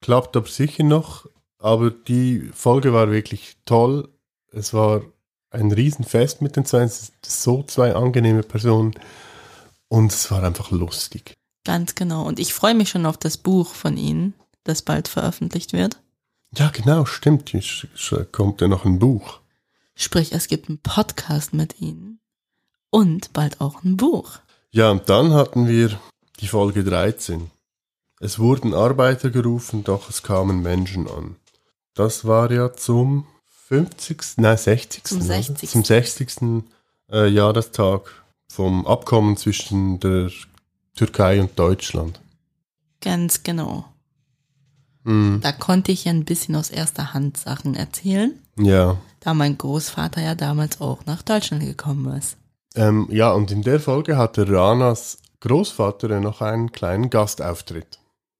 Klappt aber sicher noch, aber die Folge war wirklich toll. Es war ein Riesenfest mit den zwei, es so zwei angenehme Personen und es war einfach lustig. Ganz genau. Und ich freue mich schon auf das Buch von Ihnen, das bald veröffentlicht wird. Ja, genau, stimmt. Jetzt kommt ja noch ein Buch. Sprich, es gibt einen Podcast mit Ihnen und bald auch ein Buch. Ja, und dann hatten wir die Folge 13. Es wurden Arbeiter gerufen, doch es kamen Menschen an. Das war ja zum 50. Nein, 60. Zum oder? 60.. Zum 60. Äh, Jahrestag vom Abkommen zwischen der Türkei und Deutschland. Ganz genau. Mhm. Da konnte ich ja ein bisschen aus erster Hand Sachen erzählen, Ja. da mein Großvater ja damals auch nach Deutschland gekommen ist. Ähm, ja, und in der Folge hatte Ranas Großvater noch einen kleinen Gastauftritt.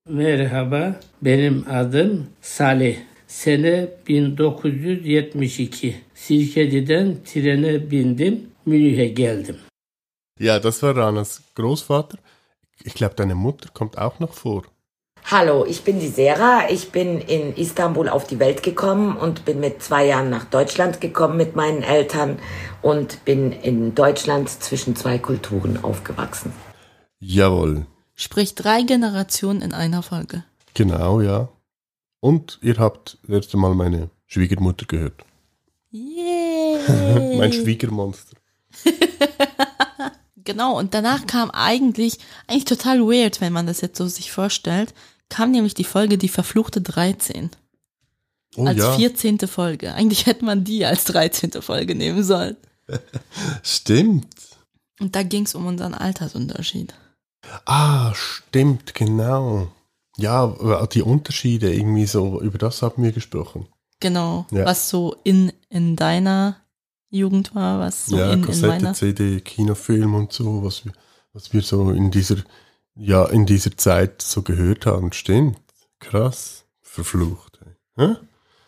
Merhaba, benim adım Salih. Sene 1972. Sirkeci'den trene bindim, Münih'e geldim. Ja, das war Ranas Großvater. Ich glaube, deine Mutter kommt auch noch vor. Hallo, ich bin die Sera. Ich bin in Istanbul auf die Welt gekommen und bin mit zwei Jahren nach Deutschland gekommen mit meinen Eltern und bin in Deutschland zwischen zwei Kulturen aufgewachsen. Jawohl. Sprich drei Generationen in einer Folge. Genau, ja. Und ihr habt erst einmal meine Schwiegermutter gehört. Yay! Mein Schwiegermonster. Genau, und danach kam eigentlich, eigentlich total weird, wenn man das jetzt so sich vorstellt, kam nämlich die Folge Die verfluchte 13 Oh als ja, 14. Folge. Eigentlich hätte man die als 13. Folge nehmen sollen. stimmt. Und da ging es um unseren Altersunterschied. Ah, stimmt, genau. Ja, aber die Unterschiede irgendwie so, über das haben wir gesprochen. Genau, Ja. was so in, in deiner Jugend war, was so ja, in, in Kassette, meiner. CD, Kinofilm und so, was wir, was wir so in dieser, ja, in dieser Zeit so gehört haben. Stimmt. Krass. Verflucht. Hä?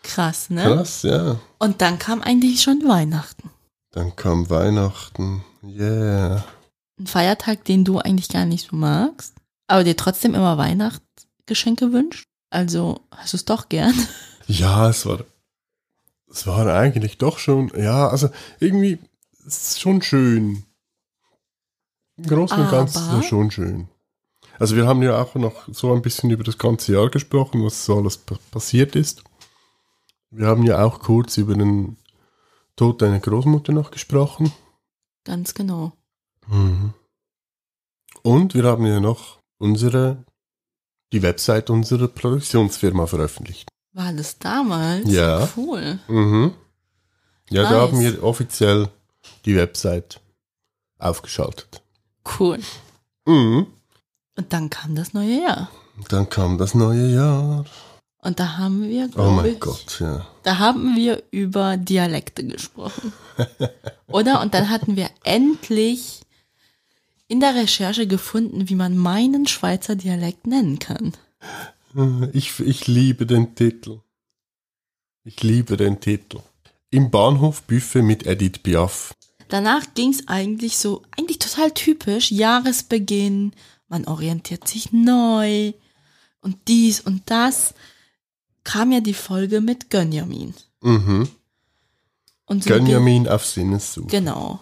Krass, ne? Krass, ja. Und dann kam eigentlich schon Weihnachten. Dann kam Weihnachten. Yeah. Ein Feiertag, den du eigentlich gar nicht so magst, aber dir trotzdem immer Weihnachtsgeschenke wünscht. Also hast du es doch gern. Ja, es war, es war eigentlich doch schon, ja, also irgendwie, es ist schon schön. Im Großen und Ganzen ist es schon schön. Also wir haben ja auch noch so ein bisschen über das ganze Jahr gesprochen, was so alles pa- passiert ist. Wir haben ja auch kurz über den Tod deiner Großmutter noch gesprochen. Ganz genau. Mhm. Und wir haben ja noch unsere, die Website unserer Produktionsfirma veröffentlicht. War das damals? Ja. Cool. Mhm. Ja, da Nice. haben wir offiziell die Website aufgeschaltet. Cool. Mhm. Und dann kam das neue Jahr. Dann kam das neue Jahr. Und da haben wir, Oh mein ich, Gott, ja. da haben wir über Dialekte gesprochen. Oder? Und dann hatten wir endlich in der Recherche gefunden, wie man meinen Schweizer Dialekt nennen kann. Ich, ich liebe den Titel. Ich liebe den Titel. Im Bahnhof Buffet mit Edith Piaf. Danach ging es eigentlich so, eigentlich total typisch, Jahresbeginn, man orientiert sich neu und dies und das. Kam ja die Folge mit Gönjamin. Mhm. Und so Gönjamin auf Sinnessuche. Genau.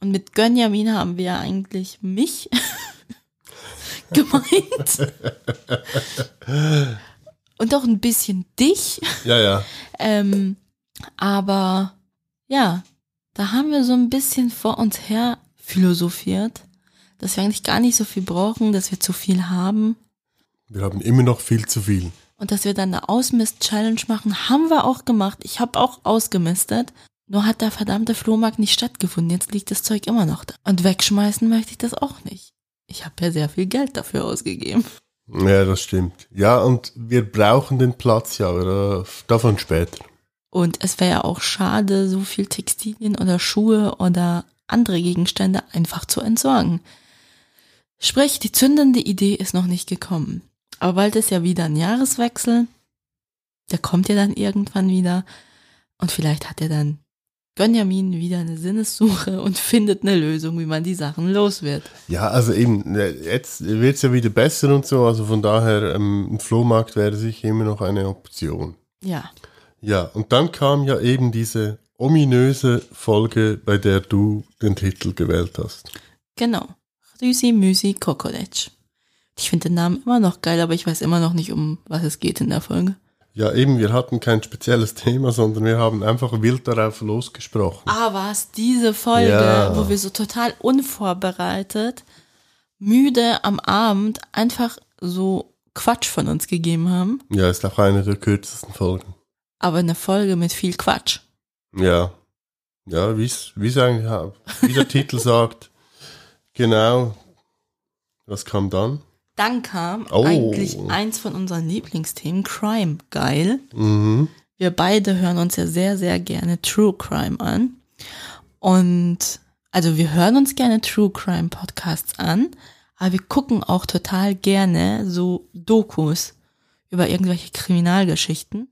Und mit Gönjamin haben wir eigentlich mich gemeint. Und auch ein bisschen dich. Ja, ja. Ähm, aber ja, da haben wir so ein bisschen vor uns her philosophiert, dass wir eigentlich gar nicht so viel brauchen, dass wir zu viel haben Wir haben immer noch viel zu viel. und dass wir dann eine Ausmist-Challenge machen. Haben wir auch gemacht. Ich habe auch ausgemistet. Nur hat der verdammte Flohmarkt nicht stattgefunden. Jetzt liegt das Zeug immer noch da. Und wegschmeißen möchte ich das auch nicht. Ich habe ja sehr viel Geld dafür ausgegeben. Ja, das stimmt. Ja, und wir brauchen den Platz ja, aber davon später. Und es wäre ja auch schade, so viel Textilien oder Schuhe oder andere Gegenstände einfach zu entsorgen. Sprich, die zündende Idee ist noch nicht gekommen. Aber bald ist ja wieder ein Jahreswechsel. Der kommt ja dann irgendwann wieder. Und vielleicht hat er dann Benjamin wieder eine Sinnessuche und findet eine Lösung, wie man die Sachen los wird. Ja, also eben, äh, jetzt wird's ja wieder besser und so, also von daher, ähm, ein Flohmarkt wäre sicher immer noch eine Option. Ja, Ja, und dann kam ja eben diese ominöse Folge, bei der du den Titel gewählt hast. genau. Rüsi Müsi Kokoletsch. Ich finde den Namen immer noch geil, aber ich weiß immer noch nicht, um was es geht in der Folge. Ja, eben, wir hatten kein spezielles Thema, sondern wir haben einfach wild darauf losgesprochen. Ah, was diese Folge, Ja. wo wir so total unvorbereitet, müde am Abend einfach so Quatsch von uns gegeben haben, Ja, ist auch eine der kürzesten Folgen. aber eine Folge mit viel Quatsch. Ja. Ja, wie es eigentlich, ja, wie der Titel sagt. Genau. Was kam dann? Dann kam Oh. eigentlich eins von unseren Lieblingsthemen, Crime. Geil. Mhm. Wir beide hören uns ja sehr, sehr gerne True Crime an. Und also wir hören uns gerne True Crime Podcasts an, aber wir gucken auch total gerne so Dokus über irgendwelche Kriminalgeschichten.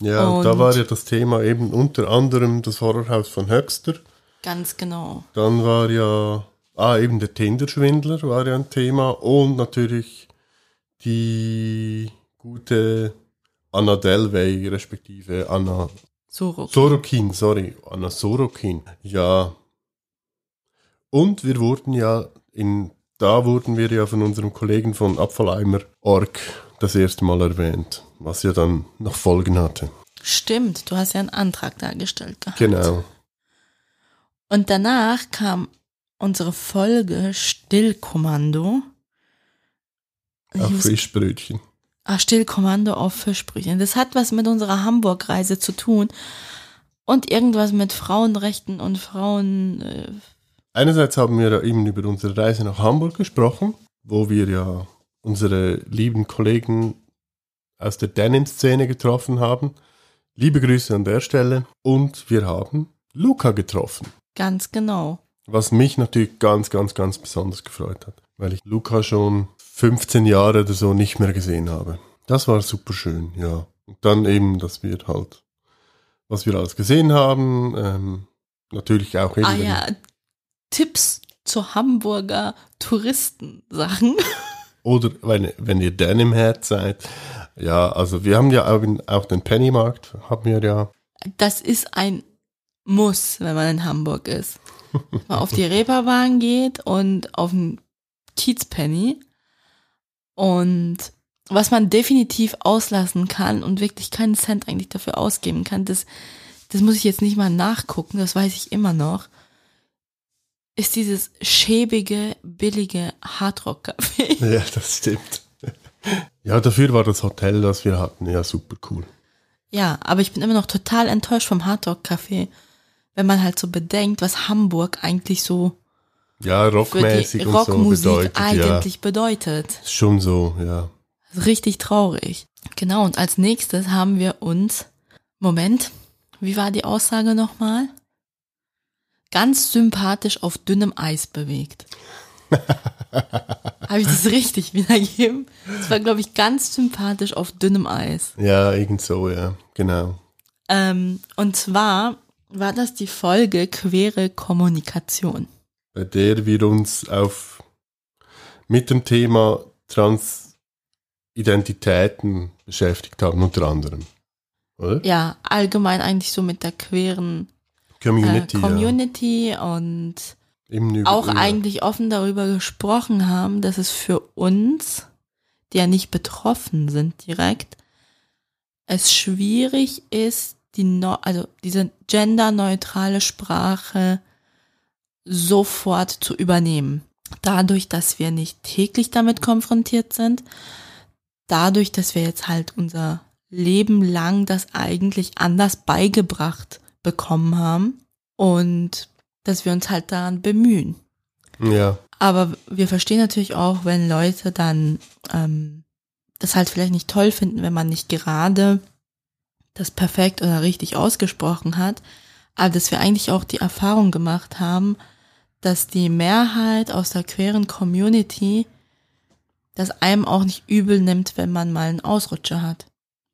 Ja, und, da war ja das Thema eben unter anderem das Horrorhaus von Höxter. Ganz genau. Dann war ja, ah, eben der Tinder-Schwindler war ja ein Thema und natürlich die gute Anna Delvey, respektive Anna Soro. Sorokin, sorry, Anna Sorokin. Ja. Und wir wurden ja in, da wurden wir ja von unserem Kollegen von Abfalleimer Org das erste Mal erwähnt, was ja dann noch Folgen hatte. Stimmt, du hast ja einen Antrag dargestellt gehabt. Genau. Und danach kam unsere Folge Stillkommando. Auf muss- Fischbrötchen. Ah, Stillkommando auf Fischbrötchen. Das hat was mit unserer Hamburg-Reise zu tun. Und irgendwas mit Frauenrechten und Frauen. Äh, Einerseits haben wir ja eben über unsere Reise nach Hamburg gesprochen, wo wir ja unsere lieben Kollegen aus der Denim-Szene getroffen haben. Liebe Grüße an der Stelle. Und wir haben Luca getroffen. ganz genau. Was mich natürlich ganz, ganz, ganz besonders gefreut hat, weil ich Luca schon 15 Jahre oder so nicht mehr gesehen habe. Das war super schön, ja. Und dann eben, dass wir halt, was wir alles gesehen haben, ähm, natürlich auch eben. Ah ja, Tipps zu Hamburger Touristensachen. Oder wenn, wenn ihr Head seid. Ja, also wir haben ja auch, auch den Pennymarkt, haben wir ja. Das ist ein Muss, wenn man in Hamburg ist. Man auf die Reeperbahn geht und auf den Kiezpenny. Und was man definitiv auslassen kann und wirklich keinen Cent eigentlich dafür ausgeben kann, das, das muss ich jetzt nicht mal nachgucken, das weiß ich immer noch, ist dieses schäbige, billige Hardrock-Café. Ja, das stimmt. Ja, dafür war das Hotel, das wir hatten, ja super cool. Ja, aber ich bin immer noch total enttäuscht vom Hardrock-Café, wenn man halt so bedenkt, was Hamburg eigentlich so Ja, für die rockmäßig und so Rockmusik bedeutet. Ja, eigentlich bedeutet. ist schon so, ja. Richtig traurig. Genau, und als nächstes haben wir uns, Moment, wie war die Aussage nochmal? Ganz sympathisch auf dünnem Eis bewegt. Habe ich das richtig wiedergegeben? Das war, glaube ich, ganz sympathisch auf dünnem Eis. Ja, irgend so, ja, genau. Ähm, und zwar war das die Folge Quere Kommunikation. Bei der wir uns auf mit dem Thema Transidentitäten beschäftigt haben, unter anderem. Oder? Ja, allgemein eigentlich so mit der queeren Community. äh, Community und Ja. Über, auch über- eigentlich offen darüber gesprochen haben, dass es für uns, die ja nicht betroffen sind direkt, es schwierig ist, die no also diese genderneutrale Sprache sofort zu übernehmen. Dadurch, dass wir nicht täglich damit konfrontiert sind, dadurch, dass wir jetzt halt unser Leben lang das eigentlich anders beigebracht bekommen haben und dass wir uns halt daran bemühen. Ja, Aber wir verstehen natürlich auch, wenn Leute dann ähm, das halt vielleicht nicht toll finden, wenn man nicht gerade das perfekt oder richtig ausgesprochen hat, aber dass wir eigentlich auch die Erfahrung gemacht haben, dass die Mehrheit aus der queeren Community das einem auch nicht übel nimmt, wenn man mal einen Ausrutscher hat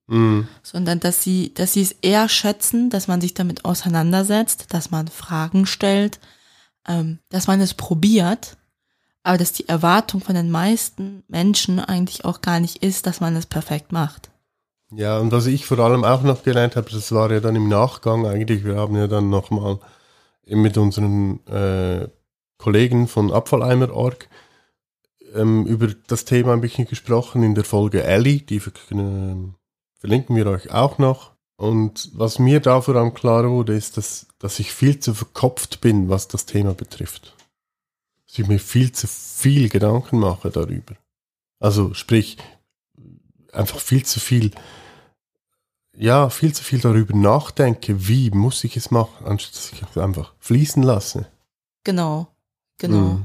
mhm. sondern dass sie, dass sie es eher schätzen, dass man sich damit auseinandersetzt, dass man Fragen stellt, ähm, dass man es probiert, aber dass die Erwartung von den meisten Menschen eigentlich auch gar nicht ist, dass man es perfekt macht. Ja, und was ich vor allem auch noch gelernt habe, das war ja dann im Nachgang eigentlich, wir haben ja dann nochmal mit unseren äh, Kollegen von Abfalleimer.org ähm, über das Thema ein bisschen gesprochen in der Folge Ellie, die äh, verlinken wir euch auch noch. Und was mir da vor allem klar wurde, ist, dass, dass ich viel zu verkopft bin, was das Thema betrifft. Dass ich mir viel zu viel Gedanken mache darüber. Also sprich, einfach viel zu viel, ja, viel zu viel darüber nachdenke, wie muss ich es machen, anstatt dass ich es einfach fließen lasse. Genau, genau.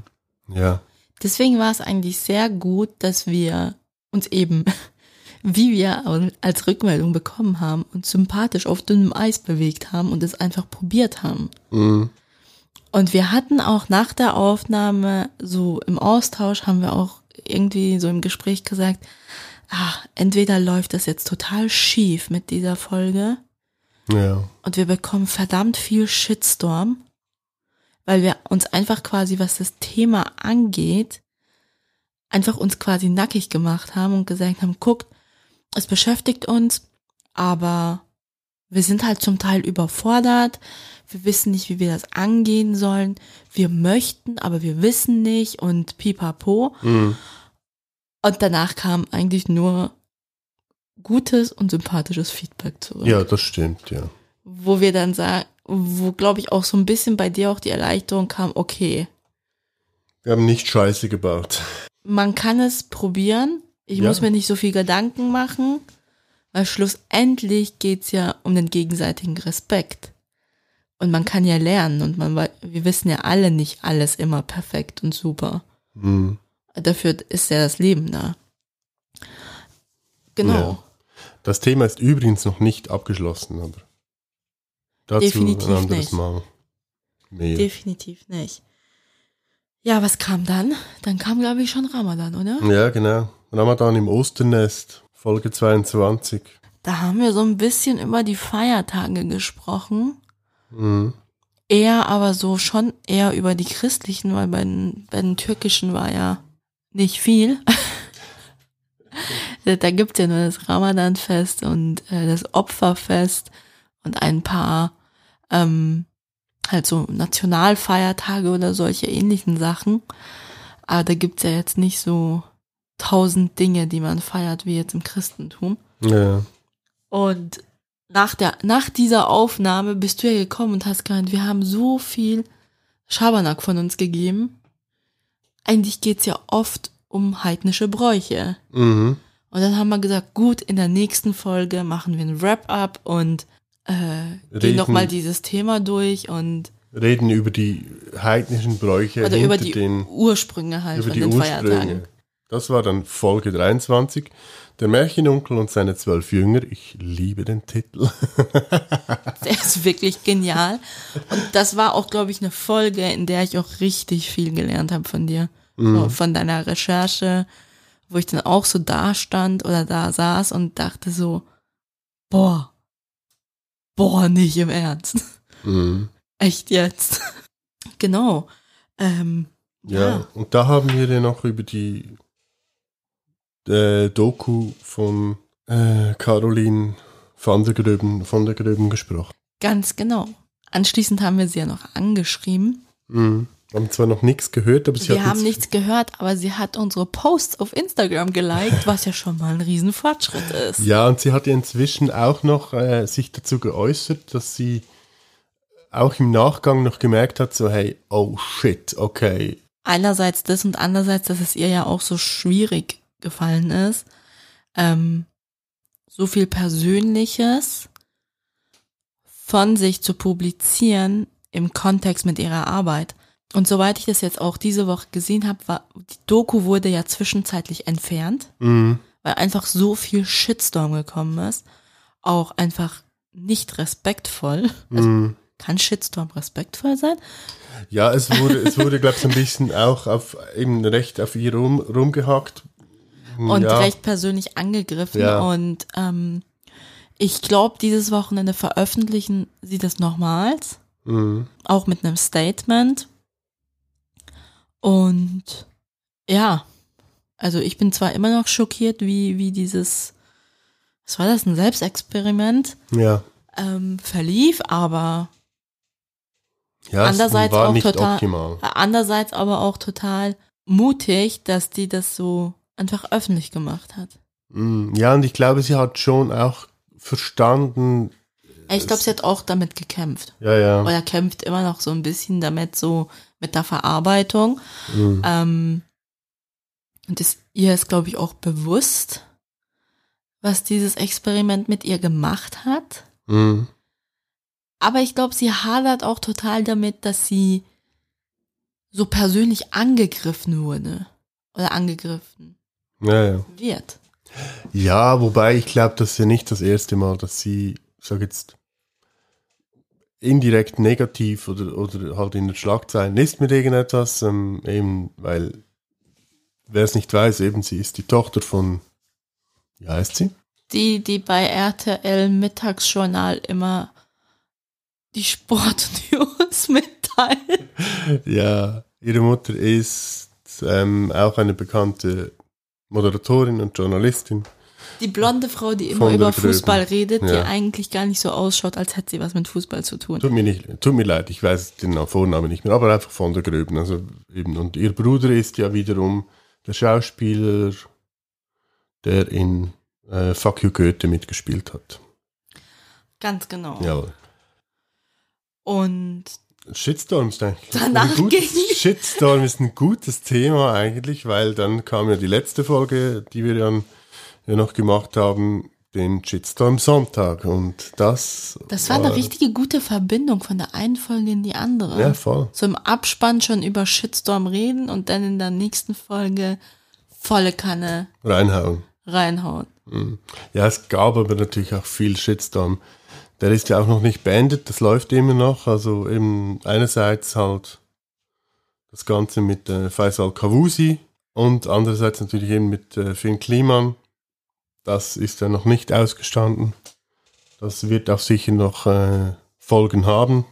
Mhm. Ja. Deswegen war es eigentlich sehr gut, dass wir uns eben, wie wir als Rückmeldung bekommen haben, uns sympathisch auf dünnem Eis bewegt haben und es einfach probiert haben. Mhm. Und wir hatten auch nach der Aufnahme, so im Austausch, haben wir auch irgendwie so im Gespräch gesagt, ah, entweder läuft das jetzt total schief mit dieser Folge Ja. und wir bekommen verdammt viel Shitstorm, weil wir uns einfach quasi, was das Thema angeht, einfach uns quasi nackig gemacht haben und gesagt haben, guckt, es beschäftigt uns, aber wir sind halt zum Teil überfordert. Wir wissen nicht, wie wir das angehen sollen. Wir möchten, aber wir wissen nicht und pipapo. Mhm. Und danach kam eigentlich nur gutes und sympathisches Feedback zurück. Ja, das stimmt, ja. Wo wir dann sagen, wo glaube ich auch so ein bisschen bei dir auch die Erleichterung kam, okay, Wir haben nicht Scheiße gebaut. man kann es probieren. Ich Ja. muss mir nicht so viel Gedanken machen, weil schlussendlich geht's ja um den gegenseitigen Respekt. Und man kann ja lernen und man wir wissen ja alle nicht alles immer perfekt und super. Mhm. Dafür ist ja das Leben da. Genau. Ja. Das Thema ist übrigens noch nicht abgeschlossen, aber dazu Definitiv ein anderes nicht. Mal mehr. Definitiv nicht. Ja, was kam dann? Dann kam, glaube ich, schon Ramadan, oder? ja, genau. Ramadan im Osternest, Folge 22. Da haben wir so ein bisschen über die Feiertage gesprochen. Mhm. Eher aber so schon eher über die christlichen, weil bei den, bei den türkischen war ja nicht viel. da gibt's ja nur das Ramadanfest und äh, das Opferfest und ein paar ähm, halt so Nationalfeiertage oder solche ähnlichen Sachen. Aber da gibt's ja jetzt nicht so tausend Dinge, die man feiert, wie jetzt im Christentum. Ja. Und nach, der, nach dieser Aufnahme bist du ja gekommen und hast gemeint, wir haben so viel Schabernack von uns gegeben. Eigentlich geht's ja oft um heidnische Bräuche. Mhm. Und dann haben wir gesagt, gut, in der nächsten Folge machen wir ein Wrap-up und äh, gehen nochmal dieses Thema durch und Reden über die heidnischen Bräuche oder über die den Ursprünge halt über von die den Ursprünge. Feiertagen. Das war dann Folge 23. Der Märchenonkel und seine zwölf Jünger. Ich liebe den Titel. Der ist wirklich genial. Und das war auch, glaube ich, eine Folge, in der ich auch richtig viel gelernt habe von dir. So, von deiner Recherche, wo ich dann auch so da stand oder da saß und dachte so, boah, boah, nicht im Ernst. Mhm. Echt jetzt. genau. Ähm, Ja. ja. und da haben wir ja noch über die äh, Doku von äh, Caroline van der Gröben, von der Gröben gesprochen. Ganz genau. Anschließend haben wir sie ja noch angeschrieben. Mhm. Haben zwar noch nichts gehört, aber sie Wir hat haben nichts gehört, aber sie hat unsere Posts auf Instagram geliked, was ja schon mal ein Riesenfortschritt ist. Ja, und sie hat ja inzwischen auch noch äh, sich dazu geäußert, dass sie auch im Nachgang noch gemerkt hat, so hey, oh shit, okay. einerseits das und andererseits, dass es ihr ja auch so schwierig gefallen ist, ähm, so viel Persönliches von sich zu publizieren im Kontext mit ihrer Arbeit. Und soweit ich das jetzt auch diese Woche gesehen habe, war die Doku wurde ja zwischenzeitlich entfernt, Mhm. weil einfach so viel Shitstorm gekommen ist, auch einfach nicht respektvoll. Also Mhm. kann Shitstorm respektvoll sein? Ja, es wurde, es wurde, glaube ich, so ein bisschen auch auf eben recht auf ihr rum, rumgehackt. und ja. recht persönlich angegriffen. Ja. Und ähm, ich glaube, dieses Wochenende veröffentlichen sie das nochmals, Mhm. auch mit einem Statement. Und ja, also ich bin zwar immer noch schockiert, wie, wie dieses, was war das, ein Selbstexperiment Ja. ähm, verlief, aber Ja, Andererseits auch nicht total- optimal. andererseits aber auch total mutig, dass die das so einfach öffentlich gemacht hat. Mhm. Ja, und ich glaube, sie hat schon auch verstanden, Ich glaube, sie hat auch damit gekämpft. ja, ja. oder kämpft immer noch so ein bisschen damit, so mit der Verarbeitung. Mhm. Ähm, und ist, ihr ist, glaube ich, auch bewusst, was dieses Experiment mit ihr gemacht hat. Mhm. Aber ich glaube, sie hadert auch total damit, dass sie so persönlich angegriffen wurde. Oder angegriffen Ja, ja. wird. Ja, wobei ich glaube, das ist ja nicht das erste Mal, dass sie, sag jetzt, indirekt negativ oder, oder halt in der Schlagzeilen ist mit irgendetwas, ähm, eben, weil, wer es nicht weiß, eben, sie ist die Tochter von, wie heißt sie? Die, die bei RTL Mittagsjournal immer die Sportnews mitteilt. Ja, ihre Mutter ist ist ähm, auch eine bekannte Moderatorin und Journalistin. Die blonde Frau, die immer Von über. Fußball redet, die Ja. eigentlich gar nicht so ausschaut, als hätte sie was mit Fußball zu tun. Tut mir, nicht, tut mir leid, ich weiß den Vornamen nicht mehr, aber einfach von der Gröben. Also eben. Und ihr Bruder ist ja wiederum der Schauspieler, der in äh, Fuck You Goethe mitgespielt hat. Ganz genau. Jawohl. Und Shitstorm ist eigentlich Danach ein gutes, Shitstorm ist ein gutes Thema eigentlich, weil dann kam ja die letzte Folge, die wir dann ja noch gemacht haben, den Shitstorm Sonntag und das das war eine richtige gute Verbindung von der einen Folge in die andere. ja voll. So im Abspann schon über Shitstorm reden und dann in der nächsten Folge volle Kanne reinhauen. reinhauen. Ja, es gab aber natürlich auch viel Shitstorm. Der ist ja auch noch nicht beendet, das läuft immer noch. Also eben einerseits halt das Ganze mit äh, Faisal Kawusi und andererseits natürlich eben mit äh, Finn Kliman. Das ist ja noch nicht ausgestanden. Das wird auch sicher noch äh, Folgen haben.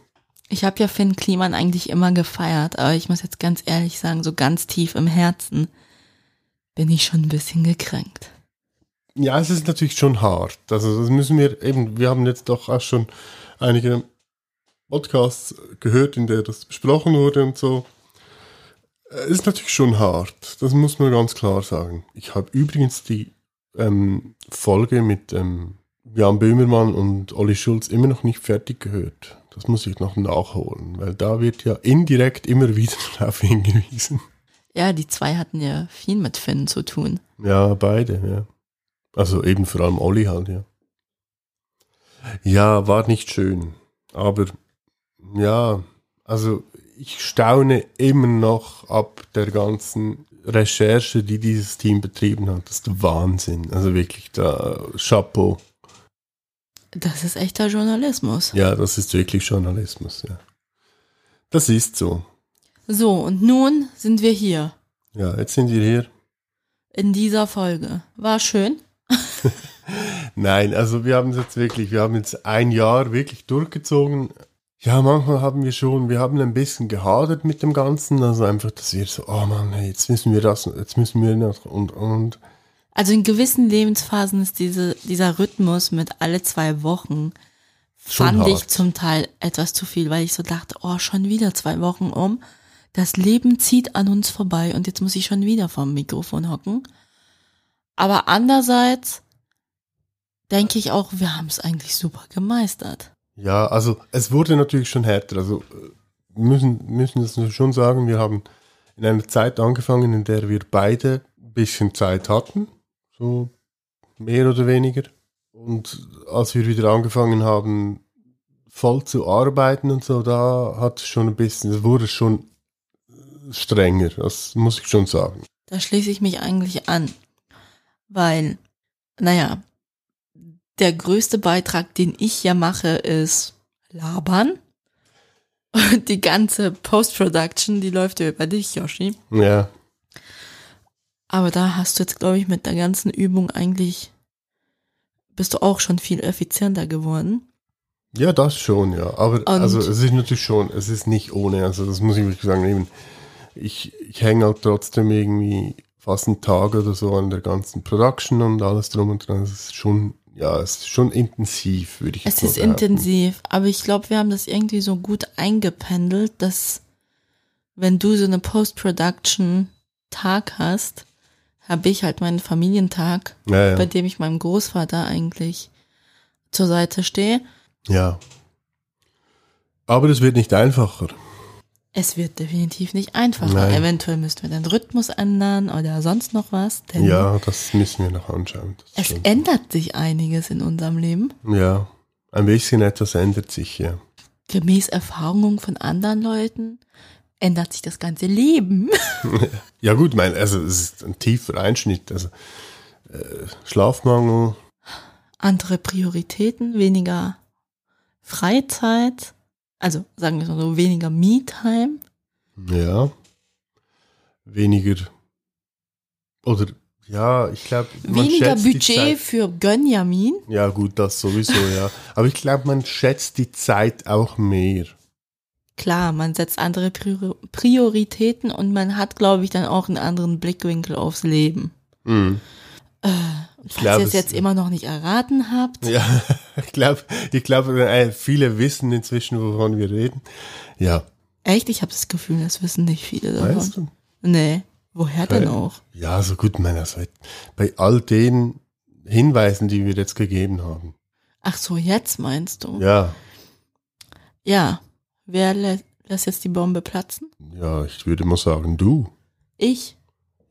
Ich habe ja Finn Kliman eigentlich immer gefeiert, aber ich muss jetzt ganz ehrlich sagen, so ganz tief im Herzen bin ich schon ein bisschen gekränkt. Ja, es ist natürlich schon hart. Also das müssen wir eben, wir haben jetzt doch auch schon einige Podcasts gehört, in der das besprochen wurde und so. Es ist natürlich schon hart. Das muss man ganz klar sagen. Ich habe übrigens die ähm, Folge mit ähm, Jan Böhmermann und Olli Schulz immer noch nicht fertig gehört. Das muss ich noch nachholen, weil da wird ja indirekt immer wieder darauf hingewiesen. Ja, die zwei hatten ja viel mit Finn zu tun. Ja, beide, ja. Also eben vor allem Olli halt, ja. Ja, war nicht schön. Aber ja, also ich staune immer noch ab der ganzen Recherche, die dieses Team betrieben hat. Ist der Wahnsinn. Also wirklich da Chapeau. Das ist echter Journalismus. Ja, das ist wirklich Journalismus, ja. Das ist so. So, und nun sind wir hier Ja, jetzt sind wir hier. in dieser Folge. War schön. Nein, also wir haben es jetzt wirklich, wir haben jetzt ein Jahr wirklich durchgezogen. Ja, manchmal haben wir schon, wir haben ein bisschen gehadert mit dem Ganzen, also einfach, dass wir so, oh Mann, hey, jetzt müssen wir das, jetzt müssen wir noch und, und. Also in gewissen Lebensphasen ist diese, dieser Rhythmus mit alle zwei Wochen Schon fand hart. ich zum Teil etwas zu viel, weil ich so dachte, oh, schon wieder zwei Wochen um. Das Leben zieht an uns vorbei und jetzt muss ich schon wieder vorm Mikrofon hocken. Aber andererseits denke ich auch, wir haben es eigentlich super gemeistert. Ja, also es wurde natürlich schon härter. Also äh, wir müssen, müssen das schon sagen, wir haben in einer Zeit angefangen, in der wir beide ein bisschen Zeit hatten, so mehr oder weniger. Und als wir wieder angefangen haben, voll zu arbeiten und so, da hat es schon ein bisschen, es wurde schon strenger, das muss ich schon sagen. Da schließe ich mich eigentlich an, weil, naja, der größte Beitrag, den ich ja mache, ist labern. Und die ganze Post-Production, die läuft ja über dich, Yoshi. Ja, Aber da hast du jetzt, glaube ich, mit der ganzen Übung eigentlich, bist du auch schon viel effizienter geworden. Ja, das schon, ja. Aber Und- also es ist natürlich schon, es ist nicht ohne, also das muss ich wirklich sagen, eben, ich, ich hänge halt trotzdem irgendwie fast einen Tag oder so an der ganzen Production und alles drum und dran. Es ist schon, ja, es ist schon intensiv, würde ich Es jetzt mal ist behaupten. intensiv, aber ich glaube, wir haben das irgendwie so gut eingependelt, dass wenn du so eine Post-Production-Tag hast, habe ich halt meinen Familientag, Ja, bei ja. dem ich meinem Großvater eigentlich zur Seite stehe. ja. Aber es wird nicht einfacher. Es wird definitiv nicht einfacher. Nein. Eventuell müssten wir den Rhythmus ändern oder sonst noch was. Denn Ja, das müssen wir noch anschauen. Das es stimmt. ändert sich einiges in unserem Leben. Ja, ein bisschen etwas ändert sich, ja. Gemäß Erfahrungen von anderen Leuten ändert sich das ganze Leben. Ja gut, mein, also es ist ein tiefer Einschnitt. Also äh, Schlafmangel, andere Prioritäten, weniger Freizeit, also sagen wir es mal so, weniger Me-Time. Ja. Weniger. Oder, ja, ich glaube. Weniger Budget für Gönjamin. Ja, gut, das sowieso, ja. Aber ich glaube, man schätzt die Zeit auch mehr. klar, man setzt andere Prior Prioritäten und man hat, glaube ich, dann auch einen anderen Blickwinkel aufs Leben. Mhm. Und falls glaub, ihr es es- jetzt immer noch nicht erraten habt, Ja, ich glaube, ich glaube, äh, viele wissen inzwischen, wovon wir reden. Ja, echt, ich habe das Gefühl, das wissen nicht viele davon. weißt du? Nee, woher denn auch? Ja, so gut, Männer, also bei all den Hinweisen, die wir jetzt gegeben haben. Ach so, jetzt meinst du? Ja, Ja. Wer lä lässt jetzt die Bombe platzen? ja, ich würde mal sagen, du. Ich?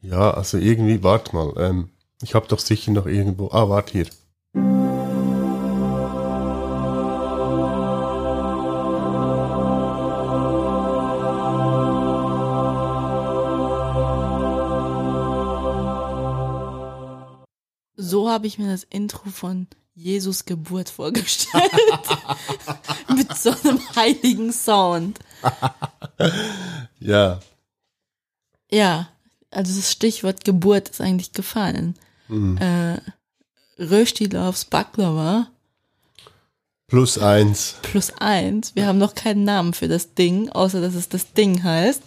Ja, also irgendwie, warte mal, ähm, ich habe doch sicher noch irgendwo, ah, warte hier. Habe ich mir das Intro von Jesus Geburt vorgestellt. Mit so einem heiligen Sound. Ja, Ja, also das Stichwort Geburt ist eigentlich gefallen. Mhm. Äh, Röstilovs Baklava plus eins. plus eins. Wir haben noch keinen Namen für das Ding, außer dass es das Ding heißt.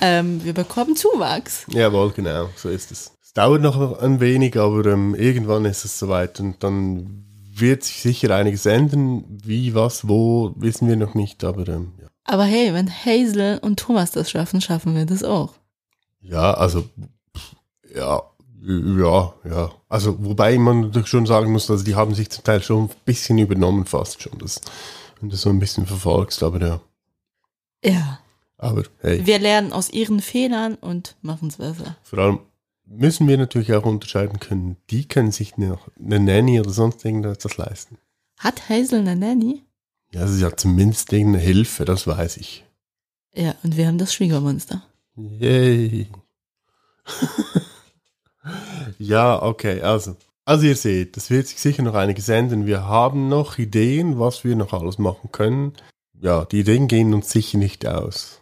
Ähm, wir bekommen Zuwachs. Jawohl, genau, so ist es. Dauert noch ein wenig, aber ähm, irgendwann ist es soweit und dann wird sich sicher einiges ändern. Wie, was, wo, wissen wir noch nicht, aber ähm, ja. Aber hey, wenn Hazel und Thomas das schaffen, schaffen wir das auch. Ja, also, ja, ja, ja. Also, wobei man natürlich schon sagen muss, also die haben sich zum Teil schon ein bisschen übernommen, fast schon, das, wenn du so ein bisschen verfolgst, aber ja. Ja. Aber hey, Wir lernen aus ihren Fehlern und machen es besser. vor allem müssen wir natürlich auch unterscheiden können, die können sich noch eine Nanny oder sonst irgendetwas leisten. Hat Hazel eine Nanny? Ja, sie hat zumindest irgendeine Hilfe, das weiß ich. Ja, und wir haben das Schwiegermonster. Yay. ja, okay, also. Also ihr seht, es wird sich sicher noch einiges ändern. Wir haben noch Ideen, was wir noch alles machen können. Ja, die Ideen gehen uns sicher nicht aus.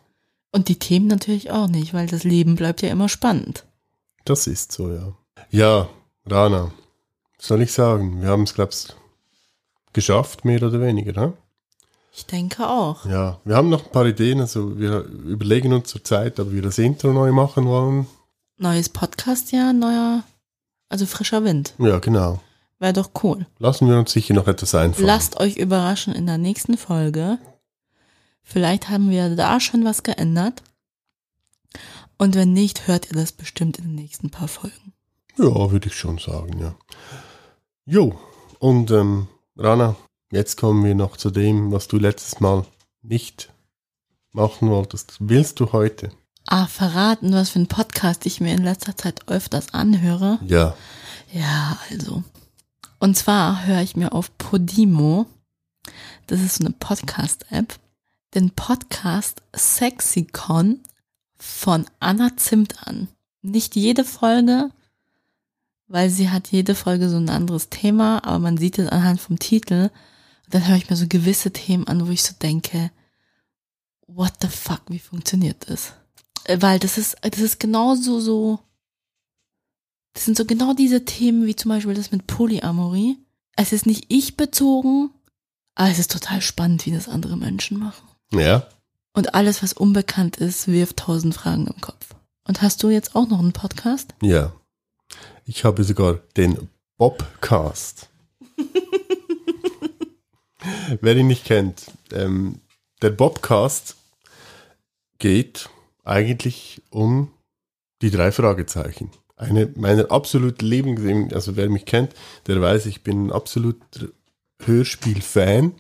Und die Themen natürlich auch nicht, weil das Leben bleibt ja immer spannend. Das ist so, ja. Ja, Rana, was soll ich sagen? Wir haben es, glaubst geschafft, mehr oder weniger, ne? Ich denke auch. Ja, wir haben noch ein paar Ideen, also wir überlegen uns zur Zeit, ob wir das Intro neu machen wollen. Neues Podcast-Jahr, neuer, also frischer Wind. Ja, genau. Wäre doch cool. Lassen wir uns sicher noch etwas einfallen. Lasst euch überraschen in der nächsten Folge. Vielleicht haben wir da schon was geändert. Und wenn nicht, hört ihr das bestimmt in den nächsten paar Folgen. Ja, würde ich schon sagen, ja. Jo, und ähm, Rana, jetzt kommen wir noch zu dem, was du letztes Mal nicht machen wolltest. Willst du heute? Ah, verraten, was für ein Podcast ich mir in letzter Zeit öfters anhöre. Ja. Ja, also. Und zwar höre ich mir auf Podimo, das ist so eine Podcast-App, den Podcast Sexicon von Anna Zimt an. Nicht jede Folge, weil sie hat jede Folge so ein anderes Thema, aber man sieht es anhand vom Titel. Und dann höre ich mir so gewisse Themen an, wo ich so denke, what the fuck, wie funktioniert das? Äh, Weil das ist, das ist genauso so, das sind so genau diese Themen wie zum Beispiel das mit Polyamorie. Es ist nicht ich bezogen, aber es ist total spannend, wie das andere Menschen machen. Ja. Und alles, was unbekannt ist, wirft tausend Fragen im Kopf. Und hast du jetzt auch noch einen Podcast? Ja. Ich habe sogar den Bobcast. Wer ihn nicht kennt, ähm, der Bobcast geht eigentlich um die drei Fragezeichen. Eine meiner absolut Lieblings, also wer mich kennt, der weiß, ich bin ein absoluter Hörspiel-Fan.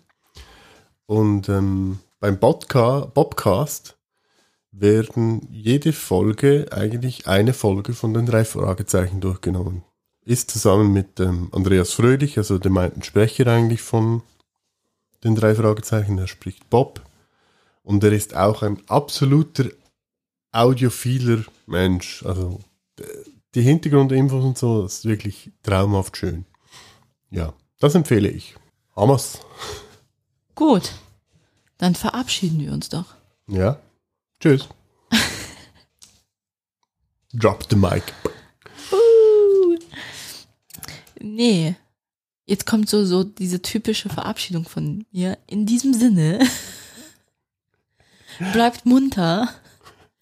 Und ähm, beim Bodca Bobcast werden jede Folge eigentlich eine Folge von den drei Fragezeichen durchgenommen. Ist zusammen mit ähm, Andreas Fröhlich, also dem meinten Sprecher eigentlich von den drei Fragezeichen, er spricht Bob. Und er ist auch ein absoluter audiophiler Mensch. Also die Hintergrundinfos und so, ist wirklich traumhaft schön. Ja, das empfehle ich. Hamas. Gut. Dann verabschieden wir uns doch. Ja. Tschüss. Drop the mic. Nee. Jetzt kommt so, so diese typische Verabschiedung von mir. In diesem Sinne Bleibt munter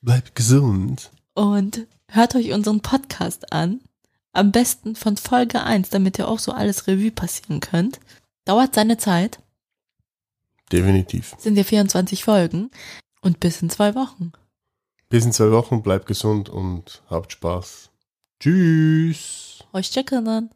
Bleibt gesund. und hört euch unseren Podcast an. Am besten von Folge 1, damit ihr auch so alles Revue passieren könnt. Dauert seine Zeit. Definitiv. Sind ja 24 Folgen. Und bis in zwei Wochen. Bis in zwei Wochen. Bleibt gesund und habt Spaß. Tschüss. Euch checken dann.